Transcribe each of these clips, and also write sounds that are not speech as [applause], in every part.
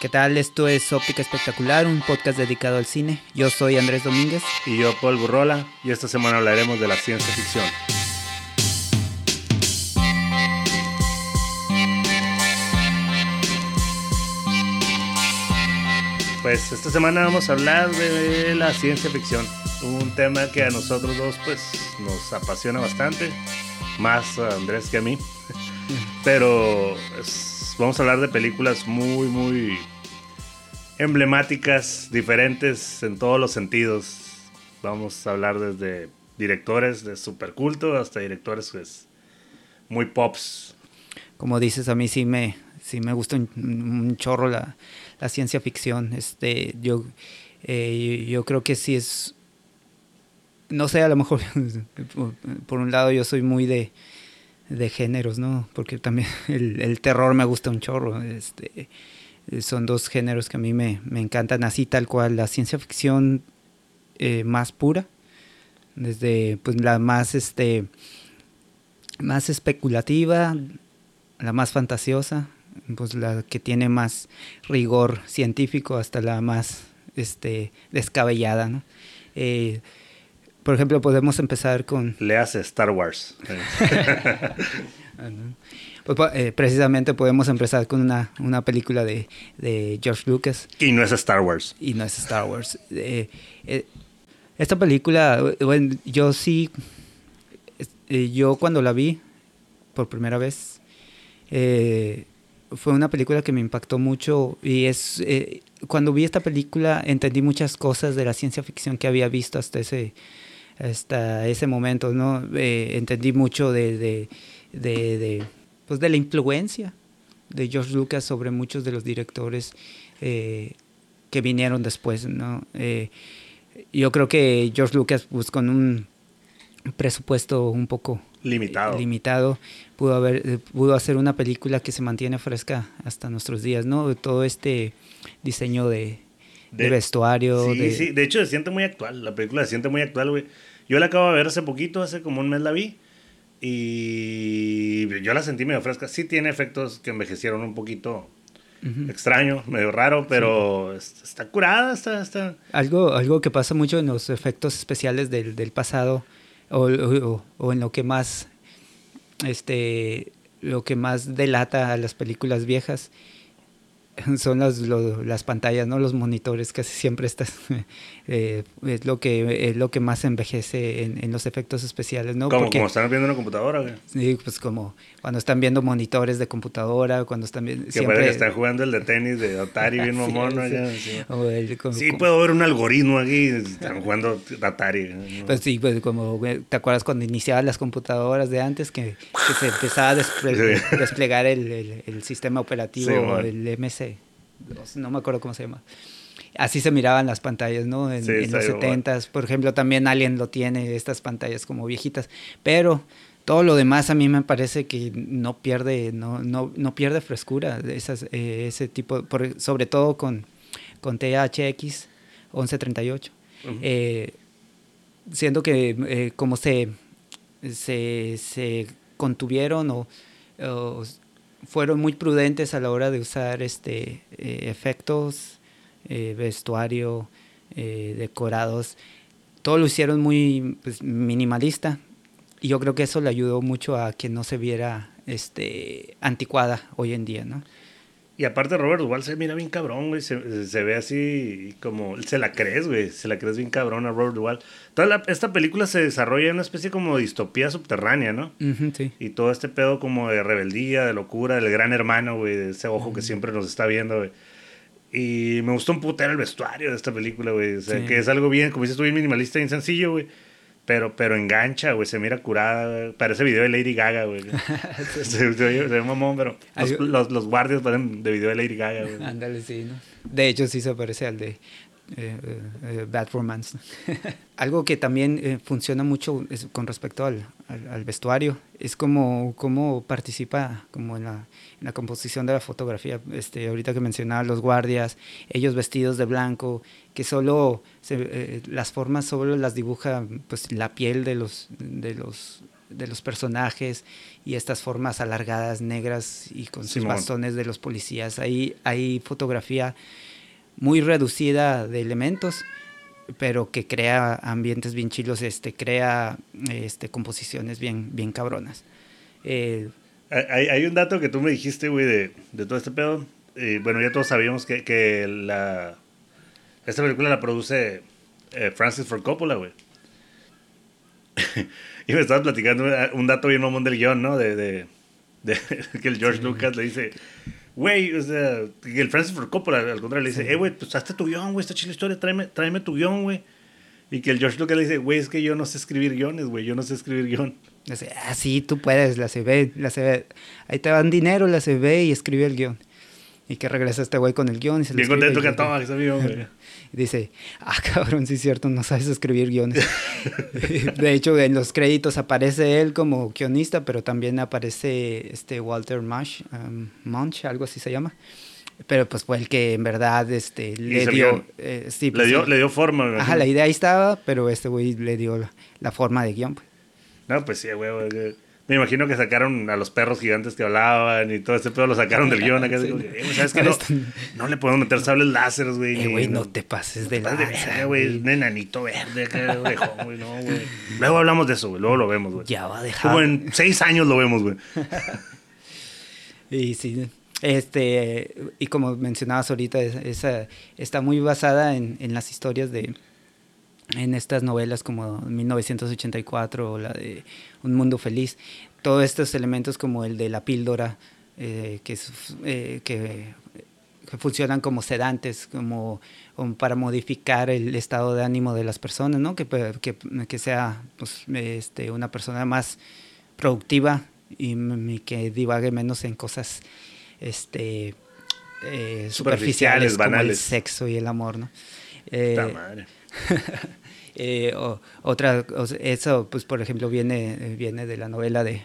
¿Qué tal? Esto es Óptica Espectacular, un podcast dedicado al cine. Yo soy Andrés Domínguez. Y yo, Paul Burrola, y esta semana hablaremos de la ciencia ficción. Pues esta semana vamos a hablar de la ciencia ficción, un tema que a nosotros dos pues nos apasiona bastante, más a Andrés que a mí. [laughs] Pero es, vamos a hablar de películas muy, muy emblemáticas, diferentes en todos los sentidos. Vamos a hablar desde directores de superculto hasta directores pues, muy pops. Como dices, a mí sí me, sí me gusta un, chorro la, la, ciencia ficción. Este, yo, eh, yo creo que sí es, no sé, a lo mejor, [laughs] por un lado yo soy muy de, de géneros, ¿no? Porque también [laughs] el, terror me gusta un chorro. Este, son dos géneros que a mí me, me encantan, así tal cual, la ciencia ficción eh, más pura, desde pues la más, este, más especulativa, la más fantasiosa, pues la que tiene más rigor científico hasta la más este, descabellada, ¿no? Eh, por ejemplo, podemos empezar con... Le hace Star Wars. [laughs] pues, eh, precisamente podemos empezar con una, una película de, de, George Lucas. Y no es Star Wars. Y no es Star Wars. Eh, eh, esta película, bueno, yo sí, yo cuando la vi por primera vez, fue una película que me impactó mucho y es cuando vi esta película entendí muchas cosas de la ciencia ficción que había visto hasta ese hasta ese momento no eh, entendí mucho de, de, de, de, pues de la influencia de George Lucas sobre muchos de los directores eh, que vinieron después no eh, yo creo que George Lucas pues con un presupuesto un poco limitado. limitado pudo haber pudo hacer una película que se mantiene fresca hasta nuestros días no todo este diseño de, de, de vestuario sí de, sí de hecho se siente muy actual la película se siente muy actual güey yo la acabo de ver hace poquito hace como un mes la vi y yo la sentí medio fresca sí tiene efectos que envejecieron un poquito Uh -huh. extraño, medio raro, pero sí. está curada, está, está... Algo, algo que pasa mucho en los efectos especiales del, del pasado o, o, o, en lo que más este lo que más delata a las películas viejas [laughs] son las, lo, las pantallas, ¿no? Los monitores casi siempre estás, [laughs] eh, es lo que es lo que más envejece en, en los efectos especiales, ¿no? Como, Porque, como están viendo una computadora. Sí, pues como cuando están viendo monitores de computadora, cuando están viendo... Que siempre... parece que están jugando el de tenis de Atari bien [laughs] mamón, sí. Sí, el, como, sí como... puedo ver un algoritmo aquí, están jugando Atari. ¿no? Pues sí, pues como, ¿te acuerdas cuando iniciaban las computadoras de antes que, que se empezaba a desple sí. desplegar el, el, el, sistema operativo, el MC? No me acuerdo cómo se llama. Así se miraban las pantallas, ¿no? En, sí, en los 70 por ejemplo, también Alien lo tiene, estas pantallas como viejitas, pero todo lo demás a mí me parece que no pierde, no, no, no pierde frescura, esas, eh, ese tipo, por, sobre todo con, con THX 1138. Uh -huh. eh, siento que eh, como se, se, se contuvieron o, o fueron muy prudentes a la hora de usar este, eh, efectos, eh, vestuario, eh, decorados. Todo lo hicieron muy pues, minimalista y yo creo que eso le ayudó mucho a que no se viera este, anticuada hoy en día, ¿no? Y aparte Robert Duvall se mira bien cabrón, güey. Se, se, ve así como... Se la crees, güey. Se la crees bien cabrón a Robert Duvall. Toda la, esta película se desarrolla en una especie como de distopía subterránea, ¿no? Uh -huh, sí. Y todo este pedo como de rebeldía, de locura, del gran hermano, güey. De ese ojo uh -huh. que siempre nos está viendo, güey. Y me gustó un putero el vestuario de esta película, güey. O sea, sí. que es algo bien, como dices tú, bien minimalista bien sencillo, güey. Pero, pero engancha, güey, se mira curada. Parece video de Lady Gaga, güey. [laughs] se, se, se, ve mamón, pero los, los, los, guardias parecen de video de Lady Gaga, güey. Ándale, sí, ¿no? De hecho, sí se parece al de eh, eh, Bad Romance. [laughs] Algo que también eh, funciona mucho es, con respecto al, al, al, vestuario es como, como participa como en la, en la, composición de la fotografía. Este, ahorita que mencionaba los guardias, ellos vestidos de blanco, que solo se, eh, las formas solo las dibuja pues, la piel de los, de los de los personajes y estas formas alargadas negras y con sus bastones de los policías. Ahí hay fotografía muy reducida de elementos, pero que crea ambientes bien chilos, este, crea este, composiciones bien, bien cabronas. Eh, hay, hay, un dato que tú me dijiste, güey, de, de todo este pedo. Eh, bueno, ya todos sabíamos que, que la, esta película la produce eh, Francis Ford Coppola, güey. [laughs] y me estabas platicando un dato bien mamón del guion, ¿no? De, de, de [laughs] que el George Lucas le dice, güey, o sea, que el Francis Ford Coppola al contrario le dice, eh, güey, pues hazte tu guion, güey, esta chila historia, tráeme, tráeme tu guion, güey. Y que el George Lucas le dice, güey, es que yo no sé escribir guiones, güey, yo no sé escribir guion. Dice, ah, sí, tú puedes, la CB, la CB. Ahí te dan dinero, la CB y escribe el guion. Y que regresa este güey con el guion y se Bien contento que toma ese amigo, güey. [laughs] Y dice, ah, [laughs] cabrón, sí es cierto, no sabes escribir guiones. [laughs] de hecho, en los créditos aparece él como guionista, pero también aparece este Walter Marsh, um, Munch, algo así se llama. Pero pues fue el que en verdad este, le dio, eh, sí, pues, le, dio, le dio forma. Ajá, la idea ahí estaba, pero este güey le dio la, forma de guion. Pues. No, pues sí, güey, güey. Me imagino que sacaron a los perros gigantes que hablaban y todo ese pedo lo sacaron del guion. Acá, ¿Sabes qué? No, no, le podemos meter sables láseres, güey. Eh, güey, no te pases de la verga, güey. Un enanito verde acá, güey. No, güey. [laughs] Luego hablamos de eso, güey. Luego lo vemos, güey. Ya va a dejar. Como en seis años lo vemos, güey. [laughs] y sí. Este, y como mencionabas ahorita, esa, está muy basada en, en las historias de, en estas novelas como 1984 o la de Un Mundo Feliz, todos estos elementos como el de la píldora, eh, que, eh, que, funcionan como sedantes, como, para modificar el estado de ánimo de las personas, ¿no? que, que, que sea pues, este, una persona más productiva y, que divague menos en cosas este, eh, superficiales, como el sexo y el amor. ¿no? madre. [laughs] Eh, otra, eso, pues, por ejemplo, viene, viene de la novela de,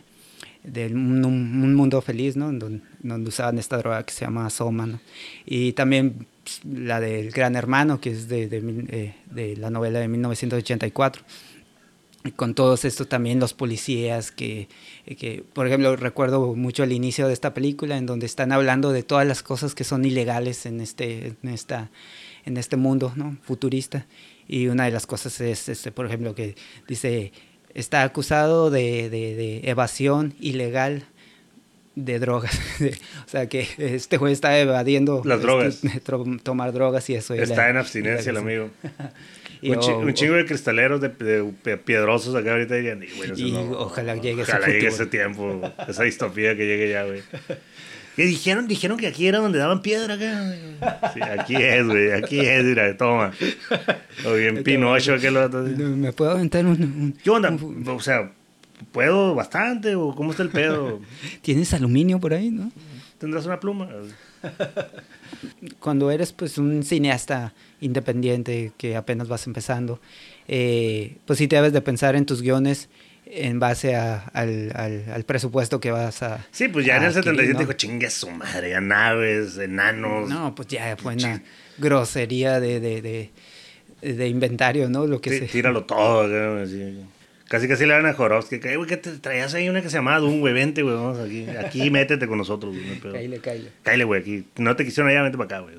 de un, mundo feliz, ¿no? Donde, donde, usaban esta droga que se llama Soma, ¿no? Y también pues, la del Gran Hermano, que es de, de, eh, de la novela de 1984 con todos estos también los policías que, que, por ejemplo, recuerdo mucho el inicio de esta película en donde están hablando de todas las cosas que son ilegales en este, en esta, en este mundo ¿no? futurista y una de las cosas es, este, por ejemplo, que dice, está acusado de, de, evasión ilegal de drogas. [laughs] o sea que este juez está evadiendo las drogas. [laughs] tomar drogas y eso. Está en abstinencia el amigo. [laughs] un, chingo de cristaleros de, piedrosos acá ahorita dirían, y, ojalá llegue ojalá llegue ese tiempo, esa distopía que llegue ya, güey. ¿Qué dijeron? Dijeron que aquí era donde daban piedra acá. Sí, aquí es, güey. Aquí es, mira, toma. O bien Pinocho, que lo ¿Me puedo aventar un, ¿Qué onda? O sea, ¿puedo bastante? ¿O cómo está el pedo? [laughs] ¿Tienes aluminio por ahí, no? ¿Tendrás una pluma? Cuando eres pues un cineasta independiente que apenas vas empezando, eh, pues sí te debes de pensar en tus guiones en base a, al, al, presupuesto que vas a. Sí, pues ya en el 77 dijo, chingue su madre, a naves, enanos. No, pues ya fue una grosería de, de, de, de, inventario, ¿no? Lo que sí, Tíralo todo, Casi casi le van a Jorowski, que, güey, que te traías ahí una que se llamaba Doom, güey, vente, güey, vamos aquí, aquí [laughs] métete con nosotros, güey. No caile, caile. Caile, güey, aquí. No te quisieron allá, vente para acá, güey.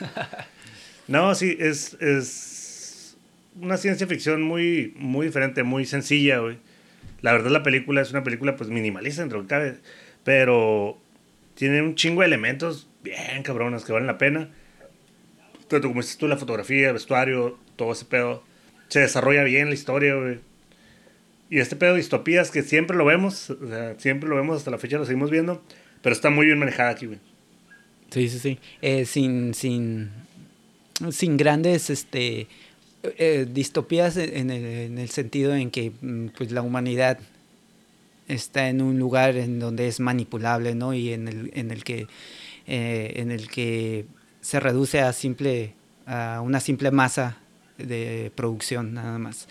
[laughs] no, sí, es, es una ciencia ficción muy, muy diferente, muy sencilla, güey la verdad la película es una película pues minimalista dentro de cabe, pero tiene un chingo de elementos bien cabrones que valen la pena. Tanto como dices tú, la fotografía, el vestuario, todo ese pedo. Se desarrolla bien la historia, güey. Y este pedo de distopías que siempre lo vemos, o sea, siempre lo vemos, hasta la fecha lo seguimos viendo, pero está muy bien manejada aquí, güey. Sí, sí, sí. Eh, sin, sin, sin grandes, este, eh, distopías en el, en el, sentido en que mm, pues, la humanidad está en un lugar en donde es manipulable, ¿no? Y en el, en el que eh, en el que se reduce a simple a una simple masa de producción nada más.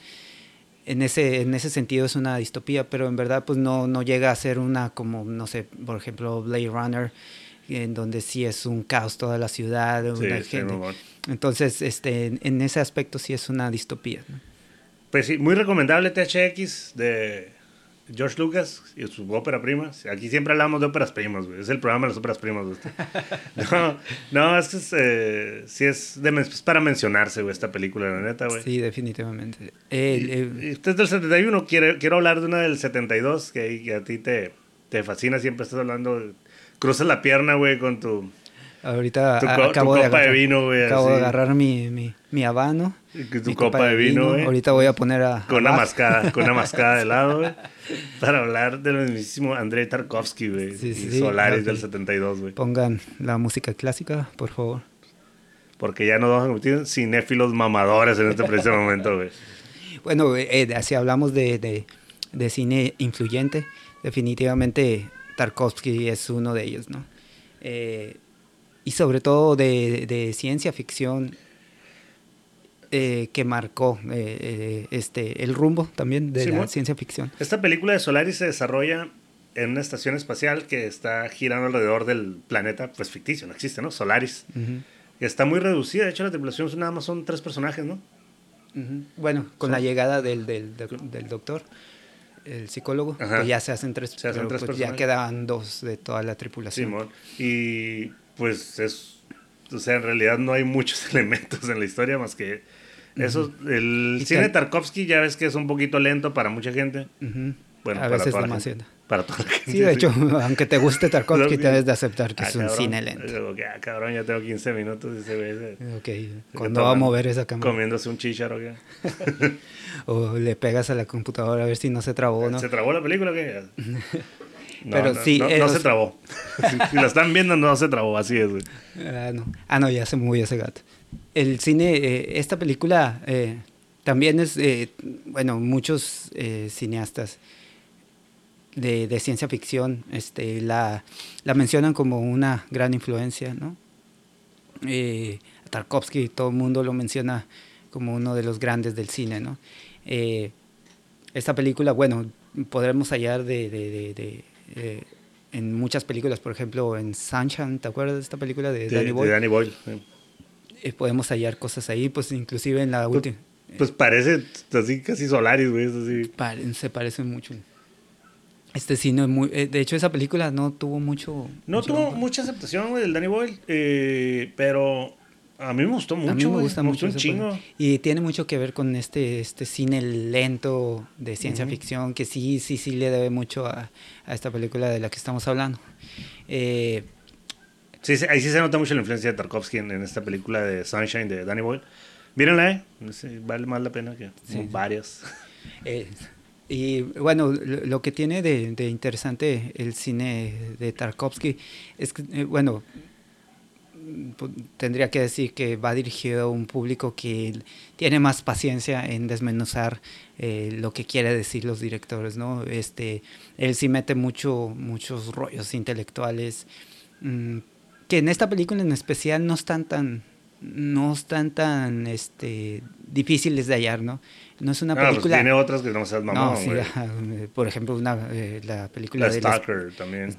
En ese, en ese sentido es una distopía, pero en verdad pues no, no llega a ser una como, no sé, por ejemplo, Blade Runner, en donde sí es un caos toda la ciudad, una gente. Entonces, este, en, ese aspecto sí es una distopía. Pues sí, muy recomendable THX de George Lucas y su ópera prima. Aquí siempre hablamos de óperas primas, güey. Es el programa de las óperas primas, güey. [laughs] No, no, es que es, eh, sí es, de, es, para mencionarse, güey, esta película, la neta, güey. Sí, definitivamente. El, el... Y, usted es del 71, quiero, quiero hablar de una del 72, que, que a ti te, te fascina, siempre estás hablando. Cruzas la pierna, güey, con tu Ahorita tu, acabo, tu de, copa agarrar, de vino, güey. acabo así. de agarrar mi, mi, mi habano. Tu mi copa, de vino, güey. Ahorita voy a poner a. Con una mascada, con una mascada de lado, güey. [laughs] Para hablar del mismísimo Andrei Tarkovsky, güey. Sí, sí, sí, Solaris del 72, güey. Pongan la música clásica, por favor. Porque ya nos vamos a convertir en cinéfilos mamadores en este preciso momento, güey. [laughs] Bueno, eh, si hablamos de, de, de cine influyente, definitivamente Tarkovsky es uno de ellos, ¿no? Eh, y sobre todo de, de ciencia ficción eh, que marcó eh, este, el rumbo también de la ciencia ficción. Esta película de Solaris se desarrolla en una estación espacial que está girando alrededor del planeta, pues ficticio, no existe, ¿no? Solaris. Está muy reducida. De hecho, la tripulación nada más son tres personajes, ¿no? Bueno, con la llegada del- del doctor, el psicólogo, Ajá. pues ya se hacen tres, Se hacen tres pues ya personajes. quedan dos de toda la tripulación. Simón. Y pues es. O sea, en realidad no hay muchos [laughs] elementos en la historia más que. Eso, el cine de Tarkovsky ya ves que es un poquito lento para mucha gente. Ujú. Bueno, a para veces demasiado. gente. Para toda la gente. Sí, de hecho, [laughs] aunque te guste Tarkovsky, Sí. debes de aceptar que Ah, es un cabrón. cine lento. Que, ah, cabrón, ya tengo 15 minutos y se ve ese- Ok, cuando está va a mover esa cámara. comiéndose un chícharo. ¿qué? [laughs] O le pegas a la computadora a ver si no se trabó, ¿no? ¿Se trabó la película o qué? [laughs] No, Pero no, sí, no, no se trabó. Si, la están viendo, no se trabó, así es, güey. Ah, no. Ah, no, ya se movió ese gato. El cine, eh, esta película eh, también es, eh, bueno, muchos eh, cineastas de, de ciencia ficción este, la, la mencionan como una gran influencia, ¿no? Eh, Tarkovsky, todo el mundo lo menciona como uno de los grandes del cine, ¿no? Eh, esta película, bueno, podremos hallar de, de- de- de, eh, en muchas películas, por ejemplo, en Sunshine, ¿te acuerdas de esta película de, De, Danny de Boyle? Danny Boyle. Eh, podemos hallar cosas ahí, pues inclusive en la última. Pues parece así casi Solaris, güey. así. Se parecen mucho. Este cine, muy, eh, de hecho, esa película no tuvo mucho. No mucho- tuvo mucha aceptación, güey, del Danny Boyle. eh, pero a mí me gustó mucho, a mí me gusta me mucho gustó un chingo. Y tiene mucho que ver con este, este cine lento de ciencia ficción, que sí, sí, sí le debe mucho a, a esta película de la que estamos hablando. Eh, Sí, sí, ahí sí se nota mucho la influencia de Tarkovsky en, en esta película de Sunshine de Danny Boyle. Mírenla, eh. Sí, vale más la pena que Sí. varias. [laughs] Eh, y bueno, lo, que tiene de, de interesante el cine de Tarkovsky es que, eh, bueno, tendría que decir que va dirigido a un público que tiene más paciencia en desmenuzar eh, lo que quiere decir los directores, ¿no? Este, él sí mete mucho, muchos rollos intelectuales mm, que en esta película en especial no están tan no están tan este difíciles de hallar, ¿no? No es una Ah, pues película tiene otras que no seas mamón, no, sí, eh, por ejemplo, una, eh, la película La del, Stalker también.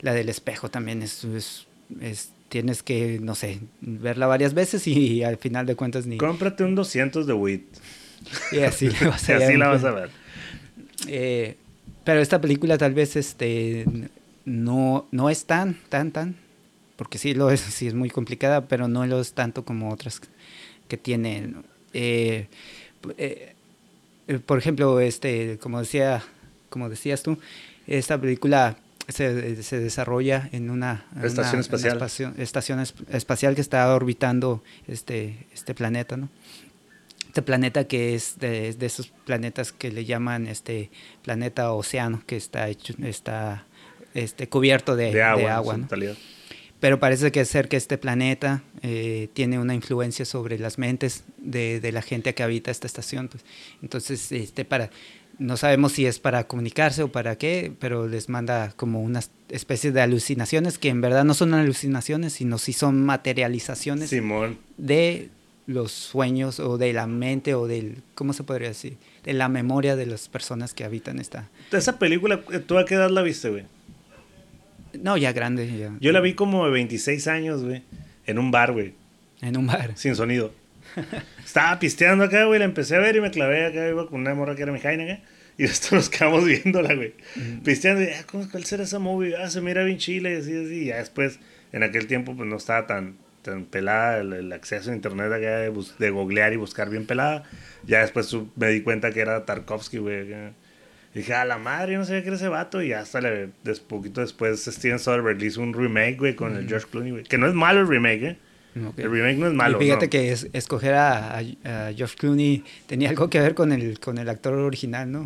La del espejo también es, es- es- tienes que, no sé, verla varias veces y, [laughs] al final de cuentas ni... Cómprate un 200 de WIT. [laughs] y así le vas [laughs] Y a así hallar la vas a ver. Eh, pero esta película tal vez este, no, no es tan, tan, tan, porque sí lo es, sí es muy complicada, pero no lo es tanto como otras que tienen. Eh, eh, eh, por ejemplo, este, como decía, como decías tú, esta película se, se desarrolla en una, Estación una- espacial. una espacio- estación es- espacial que está orbitando este, este planeta, ¿no? Este planeta que es de, de esos planetas que le llaman este planeta océano, que está hecho, está este, cubierto de, De agua. de agua, ¿no? Pero parece que ser que este planeta eh, tiene una influencia sobre las mentes de, de la gente que habita esta estación. pues. Entonces, este, para, no sabemos si es para comunicarse o para qué, pero les manda como unas especies de alucinaciones que en verdad no son alucinaciones, sino si son materializaciones Simón. de los sueños o de la mente o del, ¿cómo se podría decir? De la memoria de las personas que habitan esta... Esa película, ¿tú a qué edad la viste, güey? No, ya grande, ya. Yo la vi como de 26 años, güey. En un bar, güey. En un bar. Sin sonido. [laughs] Estaba pisteando acá, güey. La empecé a ver y me clavé acá. Iba con una morra que era mi jaina acá. Y [laughs] esto nos quedamos viéndola, güey. Pisteando, ah, ¿cómo, ¿cuál será esa movie? Ah, se mira bien chile, y así, así. Y ya después, en aquel tiempo, pues no estaba tan, tan pelada el, acceso a internet acá de, de, googlear y buscar bien pelada. Ya después me di cuenta que era Tarkovsky, güey. Dije, a la madre, yo no sabía que era ese vato. Y hasta le, des, poquito después Steven Soderbergh hizo un remake, güey, con el George Clooney, güey. Que no es malo el remake, ¿eh? El remake no es malo. Y fíjate que escoger a, George Clooney tenía algo que ver con el, con el actor original, ¿no?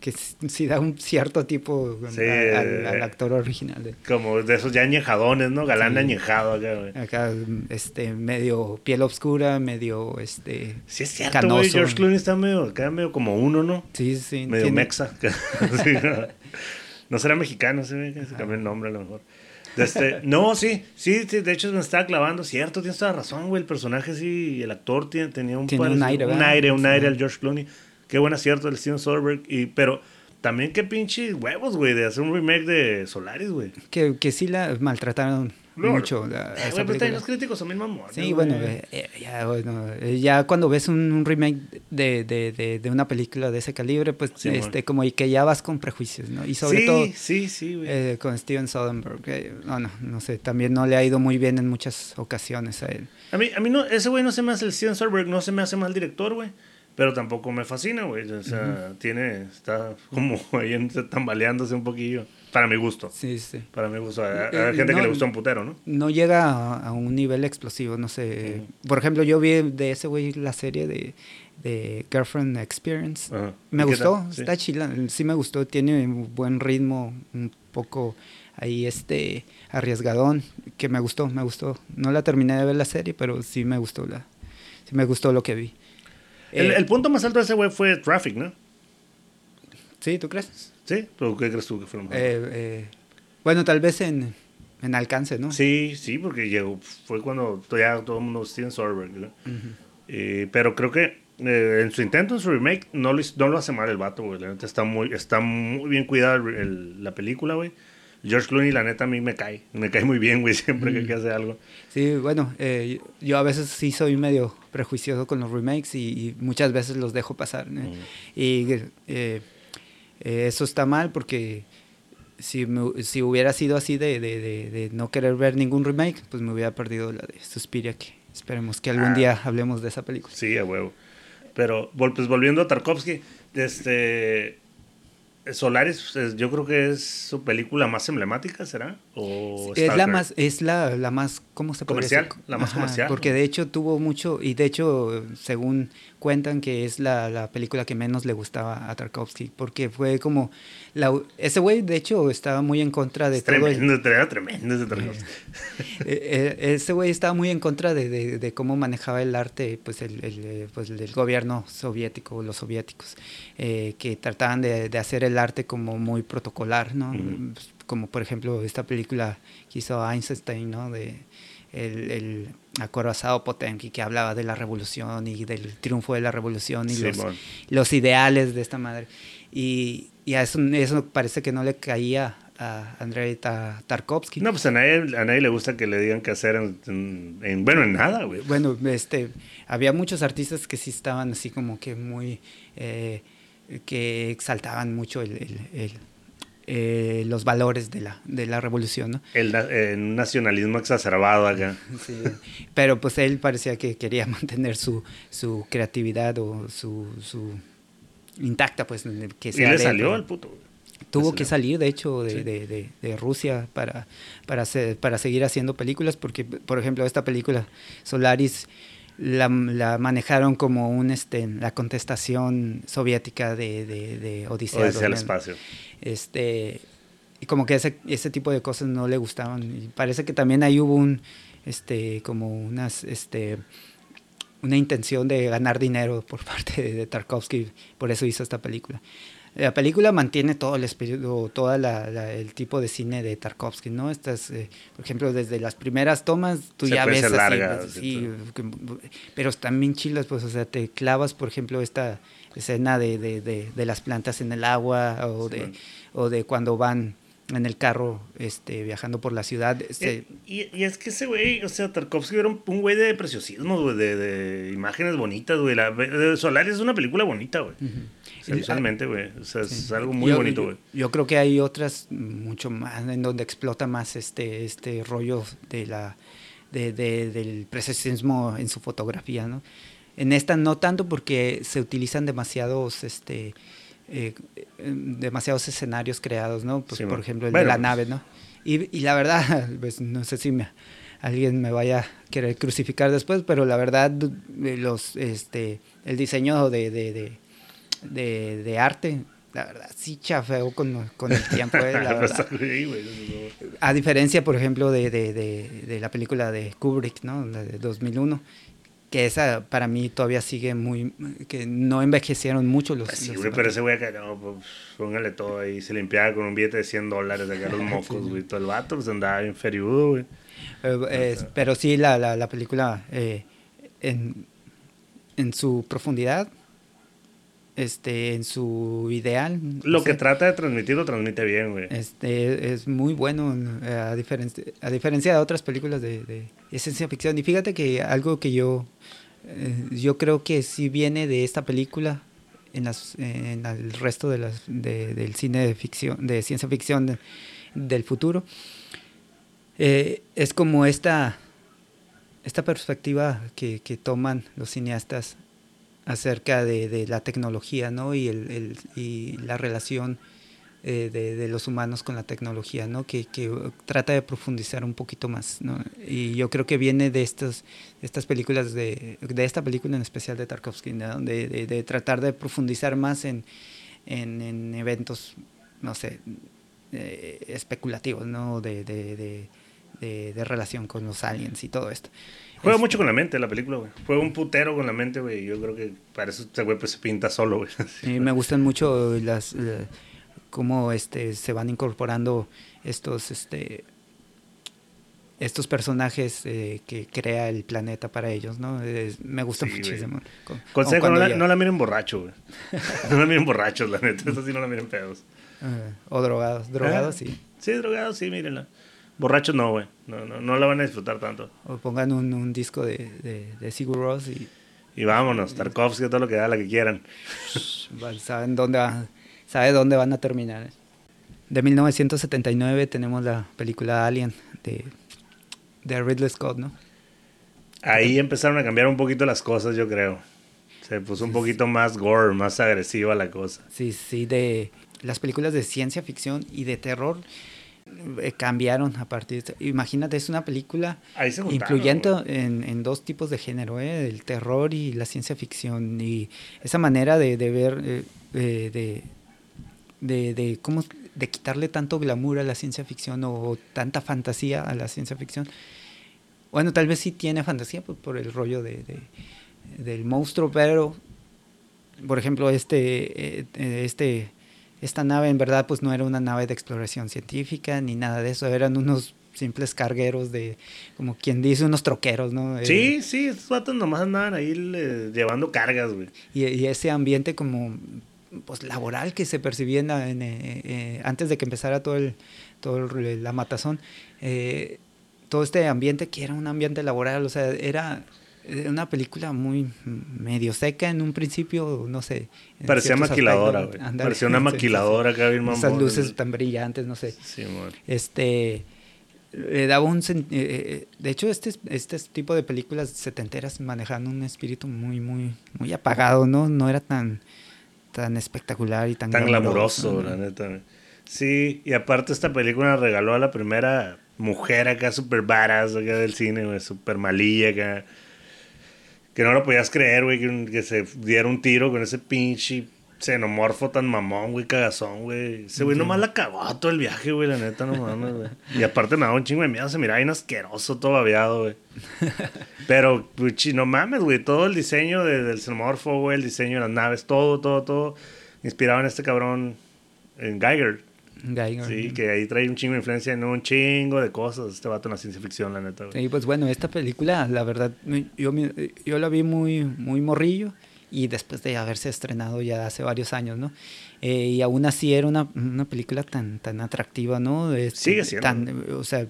Que sí da un cierto tipo al, eh, actor original. Como de esos ya añejadones, ¿no? Galán añejado acá, güey. Acá, este, medio piel oscura, medio, este... Sí es cierto, güey. George Clooney está medio, acá medio como uno, ¿no? Sí, sí. Medio mexa. [laughs] no. será mexicano, se se cambió el nombre a lo mejor. Este, no, sí, sí, de hecho me estaba clavando, cierto, tienes toda razón, güey, el personaje sí, el actor tiene, tenía un, un aire, un aire, un aire al George Clooney. Qué buen acierto el Steven Soderbergh, y, pero también qué pinches huevos, güey, de hacer un remake de Solaris, güey. Que, que sí la maltrataron mucho. La, eh, los críticos son mismos Sí, bueno, eh, eh, ya, bueno ya, cuando ves un, remake de, de, de, una película de ese calibre, pues este, como y que ya vas con prejuicios, ¿no? Y sobre todo sí, sí, con Steven Soderbergh. no, no, no sé, también no le ha ido muy bien en muchas ocasiones a él. A mí, a mí no, ese güey no se me hace el Steven Soderbergh, no se me hace mal director, güey. Pero tampoco me fascina, güey. O sea, tiene, está como [laughs] ahí tambaleándose un poquillo. Para mi gusto. Sí, sí. Para mi gusto. Hay, eh, gente que le gusta un putero, ¿no? No llega a, un nivel explosivo, no sé. Por ejemplo, yo vi de ese güey la serie de, de Girlfriend Experience. Me gustó, está chila. Sí me gustó, tiene un buen ritmo, un poco ahí este arriesgadón, que me gustó, me gustó. No la terminé de ver la serie, pero sí me gustó la, sí me gustó lo que vi. El, eh, el punto más alto de ese güey fue Traffic, ¿no? Sí, ¿tú crees? ¿Sí? ¿Pero qué crees tú que fue lo mejor? Eh, eh, bueno, tal vez en, en, alcance, ¿no? Sí, sí, porque llegó, fue cuando ya todo el mundo Steven Soderbergh, ¿no? eh, pero creo que eh, en su intento, en su remake, no lo, no lo hace mal el vato, güey. La neta está muy, está muy bien cuidada el, la película, güey. George Clooney, la neta, a mí me cae. Me cae muy bien, güey, siempre que, que hace algo. Sí, bueno, eh, yo a veces sí soy medio prejuicioso con los remakes y, muchas veces los dejo pasar. Y eh, eh, eso está mal porque si, si hubiera sido así de, de, de, no querer ver ningún remake, pues me hubiera perdido la de Suspiria, que esperemos que algún ah. día hablemos de esa película. Sí, a huevo. Pero pues volviendo a Tarkovsky, este Solaris, yo creo que es su película más emblemática, ¿será? ¿O es la más, es la, la más, ¿cómo se Comercial, la más comercial. Porque de hecho tuvo mucho, y de hecho, según cuentan que es la, la película que menos le gustaba a Tarkovsky, porque fue como, la, ese güey de hecho estaba muy en contra de todo. Tremendo, tremendo ese Tarkovsky. Eh, eh, ese güey estaba muy en contra de, de, de, cómo manejaba el arte, pues el, el, eh, pues el gobierno soviético, los soviéticos, eh, que trataban de, de, hacer el arte como muy protocolar, ¿no? Como por ejemplo esta película que hizo Einstein, ¿no? De, el, el acorazado Potenki que hablaba de la revolución y del triunfo de la revolución y los, los, ideales de esta madre. Y, y a eso, eso parece que no le caía a Andrei Tarkovsky. No, pues a nadie, a nadie le gusta que le digan qué hacer en, en, bueno, en nada, güey. Bueno, este, había muchos artistas que sí estaban así como que muy, eh, que exaltaban mucho el, el eh, los valores de la, de la revolución. ¿no? El, nacionalismo exacerbado acá. [laughs] Sí, pero pues él parecía que quería mantener su, su creatividad o su, su intacta, pues que sea... Y le salió al puto. Tuvo que salir, de hecho, de, de, de, Rusia para, para, hacer, para seguir haciendo películas, porque, por ejemplo, esta película, Solaris, la, la, manejaron como un este la contestación soviética de, de, de Odisea, Odisea al espacio este, y como que ese, ese tipo de cosas no le gustaban. Y parece que también ahí hubo un, este, como unas, este, una intención de ganar dinero por [laughs] parte de, Tarkovsky, por eso hizo esta película. La película mantiene todo el espíritu, todo el tipo de cine de Tarkovsky, ¿no? Estas, eh, por ejemplo, desde las primeras tomas, tú ya ves así, pero también chilas, pues, o sea, te clavas, por ejemplo, esta escena de, de, de, de las plantas en el agua o de, o de cuando van en el carro este, viajando por la ciudad. Este... Y, y, es que ese güey, o sea, Tarkovsky era un, güey de preciosismo, güey, de, de, imágenes bonitas, güey. La, Solaris es una película bonita, güey. Visualmente, güey. O sea, es algo muy bonito, güey. Yo, creo que hay otras mucho más en donde explota más este, este rollo de la, de, del presencismo en su fotografía, ¿no? En esta no tanto porque se utilizan demasiados, este, eh, demasiados escenarios creados, ¿no? Pues, por ejemplo, el de la nave, ¿no? Y, y la verdad, [laughs] pues no sé si me, alguien me vaya a querer crucificar después, pero la verdad, los, este, el diseño de, de, de, de, arte, la verdad, sí chafeó con, con el tiempo. Eh, la [laughs] verdad. [laughs] a diferencia, por ejemplo, de, de, la película de Kubrick, ¿no? De 2001 que esa para mí todavía sigue muy que no envejecieron mucho los, pues sí, güey, pero ese güey acá no pues póngale todo ahí se limpiaba con un billete de 100 dólares de acá los [laughs] mocos güey todo el vato pues andaba bien feriudo güey eh, pero sí la, la, la película eh, en, en su profundidad este, en su ideal. Lo que trata de transmitir lo transmite bien, güey. Este, es muy bueno, a diferencia, a diferencia de otras películas de, de, ciencia ficción. Y fíjate que algo que yo, eh, yo creo que sí viene de esta película en, las, en el resto de las, del cine de ficción, de ciencia ficción del futuro, eh, es como esta, esta perspectiva que, que toman los cineastas acerca de, de, la tecnología ¿no? y, el, el, y la relación eh, de, de, los humanos con la tecnología, ¿no? que, que, trata de profundizar un poquito más. ¿no? Y yo creo que viene de, estos, estas películas, de, de esta película en especial de Tarkovsky, ¿no? de, de, tratar de profundizar más en, en, en eventos, no sé, eh, especulativos, ¿no? de, de, de relación con los aliens y todo esto. Juega este mucho con la mente la película, güey. Juega un putero con la mente, güey. Yo creo que para eso este güey pues, se pinta solo, güey. [laughs] Sí, me gustan mucho las... Cómo este, se van incorporando estos... este estos personajes eh, que crea el planeta para ellos, ¿no? me gusta muchísimo. Consejo, no la, no la, miren borracho, güey. [laughs] no la miren borrachos, la neta. Eso sí no la miren pedos. Uh, [laughs] o drogados. Drogados, ah, sí. Sí, drogados, sí, mírenla. Borrachos no, güey. No, no, no la van a disfrutar tanto. O pongan un, un disco de, de, de Sigur Ross y... Y vámonos, Tarkovsky, todo lo que da, la que quieran. Saben dónde, sabe dónde van a terminar. De 1979 tenemos la película Alien de, de Ridley Scott, ¿no? Ahí empezaron a cambiar un poquito las cosas, yo creo. Se puso un poquito más gore, más agresiva la cosa. Sí, sí, de las películas de ciencia ficción y de terror cambiaron a partir de Imagínate, es una película incluyendo en, en, dos tipos de género, ¿eh? el terror y la ciencia ficción. Y esa manera de, de ver, eh, de, de, de, cómo, de quitarle tanto glamour a la ciencia ficción o, tanta fantasía a la ciencia ficción. Bueno, tal vez sí tiene fantasía pues, por el rollo de, del monstruo, pero, por ejemplo, este, este esta nave en verdad pues no era una nave de exploración científica ni nada de eso, eran unos simples cargueros de, como quien dice, unos troqueros, ¿no? Sí, eh, sí, estos vatos nomás andaban ahí llevando cargas, güey. Y, ese ambiente como, pues, laboral que se percibía en, eh, eh, antes de que empezara todo el, todo la matazón, todo este ambiente que era un ambiente laboral, o sea, era una película muy medio seca en un principio, no sé. Parecía maquiladora, güey. Parecía una [laughs] maquiladora que había Esas luces tan brillantes, no sé. Sí, man. Este le daba un eh, eh, de hecho este este tipo de películas setenteras manejaban un espíritu muy muy muy apagado, ¿no? No era tan tan espectacular y tan tan glamuroso, la neta. Sí, y aparte esta película regaló a la primera mujer acá super badass acá del cine, güey, super malilla acá que no lo podías creer, güey, que, se diera un tiro con ese pinche xenomorfo tan mamón, güey, cagazón, güey. Ese güey nomás la cagó todo el viaje, güey, la neta, no mames, güey. [laughs] Y aparte me daba un chingo de miedo, se miraba bien asqueroso, todo babeado, güey. [laughs] Pero, pues, no mames, güey, todo el diseño del xenomorfo, güey, el diseño de las naves, todo, todo, todo, inspirado en este cabrón, en Geiger. Sí, que ahí trae un chingo de influencia en un chingo de cosas. Este vato en la ciencia ficción, la neta. Sí, pues bueno, esta película, la verdad, yo, yo la vi muy, muy morrillo y después de haberse estrenado ya hace varios años, ¿no? Eh, y aún así era una, una, película tan, tan atractiva, ¿no? Este, Sigue siendo. Tan, o sea,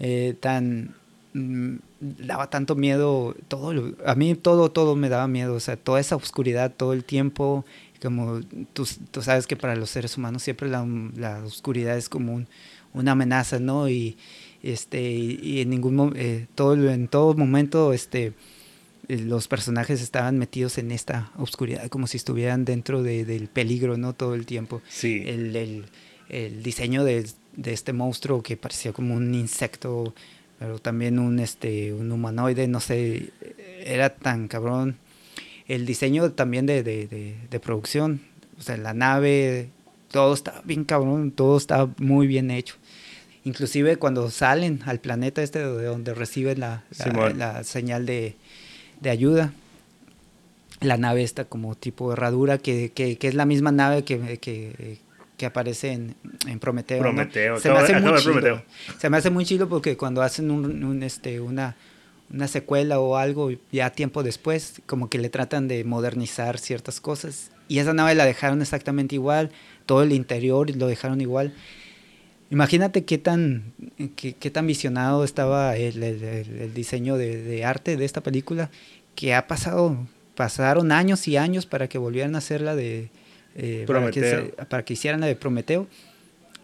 eh, tan mm, daba tanto miedo todo a mí todo todo me daba miedo o sea toda esa oscuridad todo el tiempo como tú, tú, sabes que para los seres humanos siempre la, la oscuridad es como una amenaza, ¿no? Y, este, y, en ningún eh, todo, en todo momento este, eh, los personajes estaban metidos en esta oscuridad, como si estuvieran dentro de, del peligro, ¿no? Todo el tiempo. Sí. El, el, el diseño de, de, este monstruo que parecía como un insecto, pero también un, este, un humanoide, no sé, era tan cabrón. El diseño también de, de, de producción, o sea, la nave, todo estaba bien cabrón, todo estaba muy bien hecho. Inclusive cuando salen al planeta este de donde reciben la, la, señal de, de, ayuda, la nave está como tipo herradura, que, que, que es la misma nave que, que, que aparece en, en Prometeo. Prometeo, se, me hace muy chido. se me hace muy chido porque cuando hacen un, un, este, una, una secuela o algo ya tiempo después, como que le tratan de modernizar ciertas cosas. Y esa nave la dejaron exactamente igual, todo el interior lo dejaron igual. Imagínate qué tan, qué, tan visionado estaba el, el, diseño de, de, arte de esta película, que ha pasado, pasaron años y años para que volvieran a hacerla de... Eh, para, que para, que hicieran la de Prometeo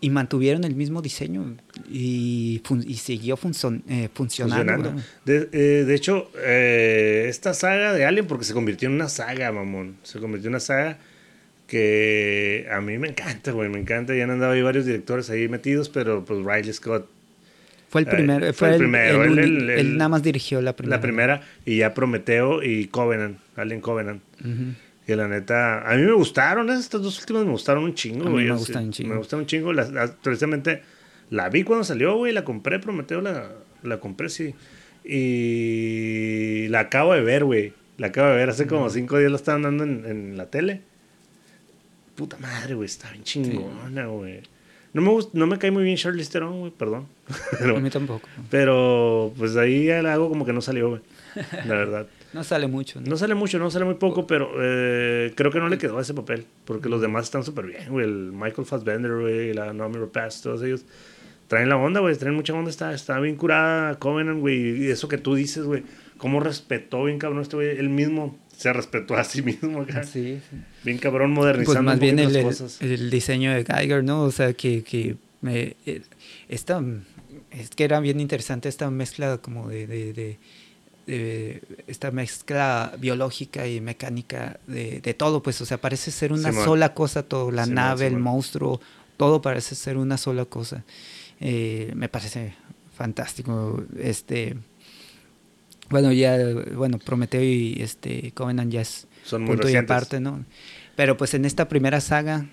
y mantuvieron el mismo diseño y, y siguió eh, funcionando. De, eh, de, hecho, eh, esta saga de Alien, porque se convirtió en una saga, mamón, se convirtió en una saga que a mí me encanta, güey, me encanta. Ya han andado ahí varios directores ahí metidos, pero pues Riley Scott. Fue el primero. fue, el, primero. Él, nada más dirigió la primera. La primera, y ya Prometeo y Covenant, Alien Covenant. Que la neta, a mí me gustaron, estas dos últimas me gustaron un chingo, güey. Me gustan un chingo. Me gustaron un chingo. precisamente la vi cuando salió, güey, la compré, Prometeo la, la compré, sí. Y la acabo de ver, güey. La acabo de ver, hace como cinco días la estaban dando en, en la tele puta madre, güey, está bien chingona, güey. No me, no me cae muy bien Charlie Theron, güey, perdón. [laughs] a mí tampoco. Pero, pues ahí algo como que no salió, güey. La verdad. No sale mucho. ¿no? ¿no? sale mucho, no sale muy poco, pero eh, creo que no le quedó ese papel. Porque los demás están súper bien, güey. El Michael Fassbender, güey, la Naomi Rapace, todos ellos traen la onda, güey. Traen mucha onda, está, está bien curada Covenant, güey. Y eso que tú dices, güey. Cómo respetó bien cabrón este güey. Él mismo se respetó a sí mismo acá. Sí, sí. Bien cabrón modernizando pues más bien el, el, diseño de Geiger, ¿no? O sea, que, que me, eh, esta, es que era bien interesante esta mezcla como de, de, de, esta mezcla biológica y mecánica de, de, todo, pues, o sea, parece ser una sola cosa todo, la nave, el monstruo, todo parece ser una sola cosa. Eh, me parece fantástico. Este, bueno, ya, bueno, Prometeo y este Covenant ya es Son muy punto y aparte, ¿no? Pero pues en esta primera saga,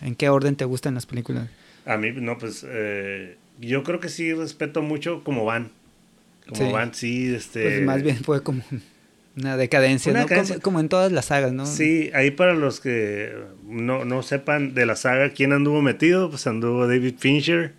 ¿en qué orden te gustan las películas? A mí, no, pues eh, yo creo que sí respeto mucho como van. Como van, sí, este... Pues más bien fue como una decadencia, ¿no? Como, en todas las sagas, ¿no? Sí, ahí para los que no, no sepan de la saga quién anduvo metido, pues anduvo David Fincher,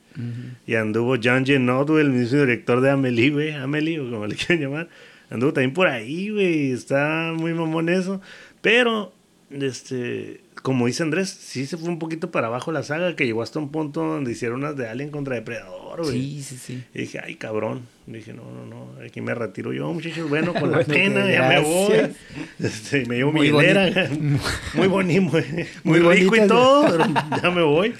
y anduvo John G. el mismo director de Amelie, güey. Amelie, o como le [laughs] quieran llamar. Anduvo también por ahí, güey. Está muy mamón eso. Pero, este, como dice Andrés, sí se fue un poquito para abajo la saga, que llegó hasta un punto donde hicieron unas de Alien contra Depredador, güey. Sí, sí, sí. Y dije, ay, cabrón. Dije, no, no, no, aquí me retiro yo, muchachos. Bueno, con [laughs] la pena, ya me voy. [laughs] Este, me llevo mi hilera. muy bonito, [laughs] muy, muy, muy rico y todo, pero ya me voy.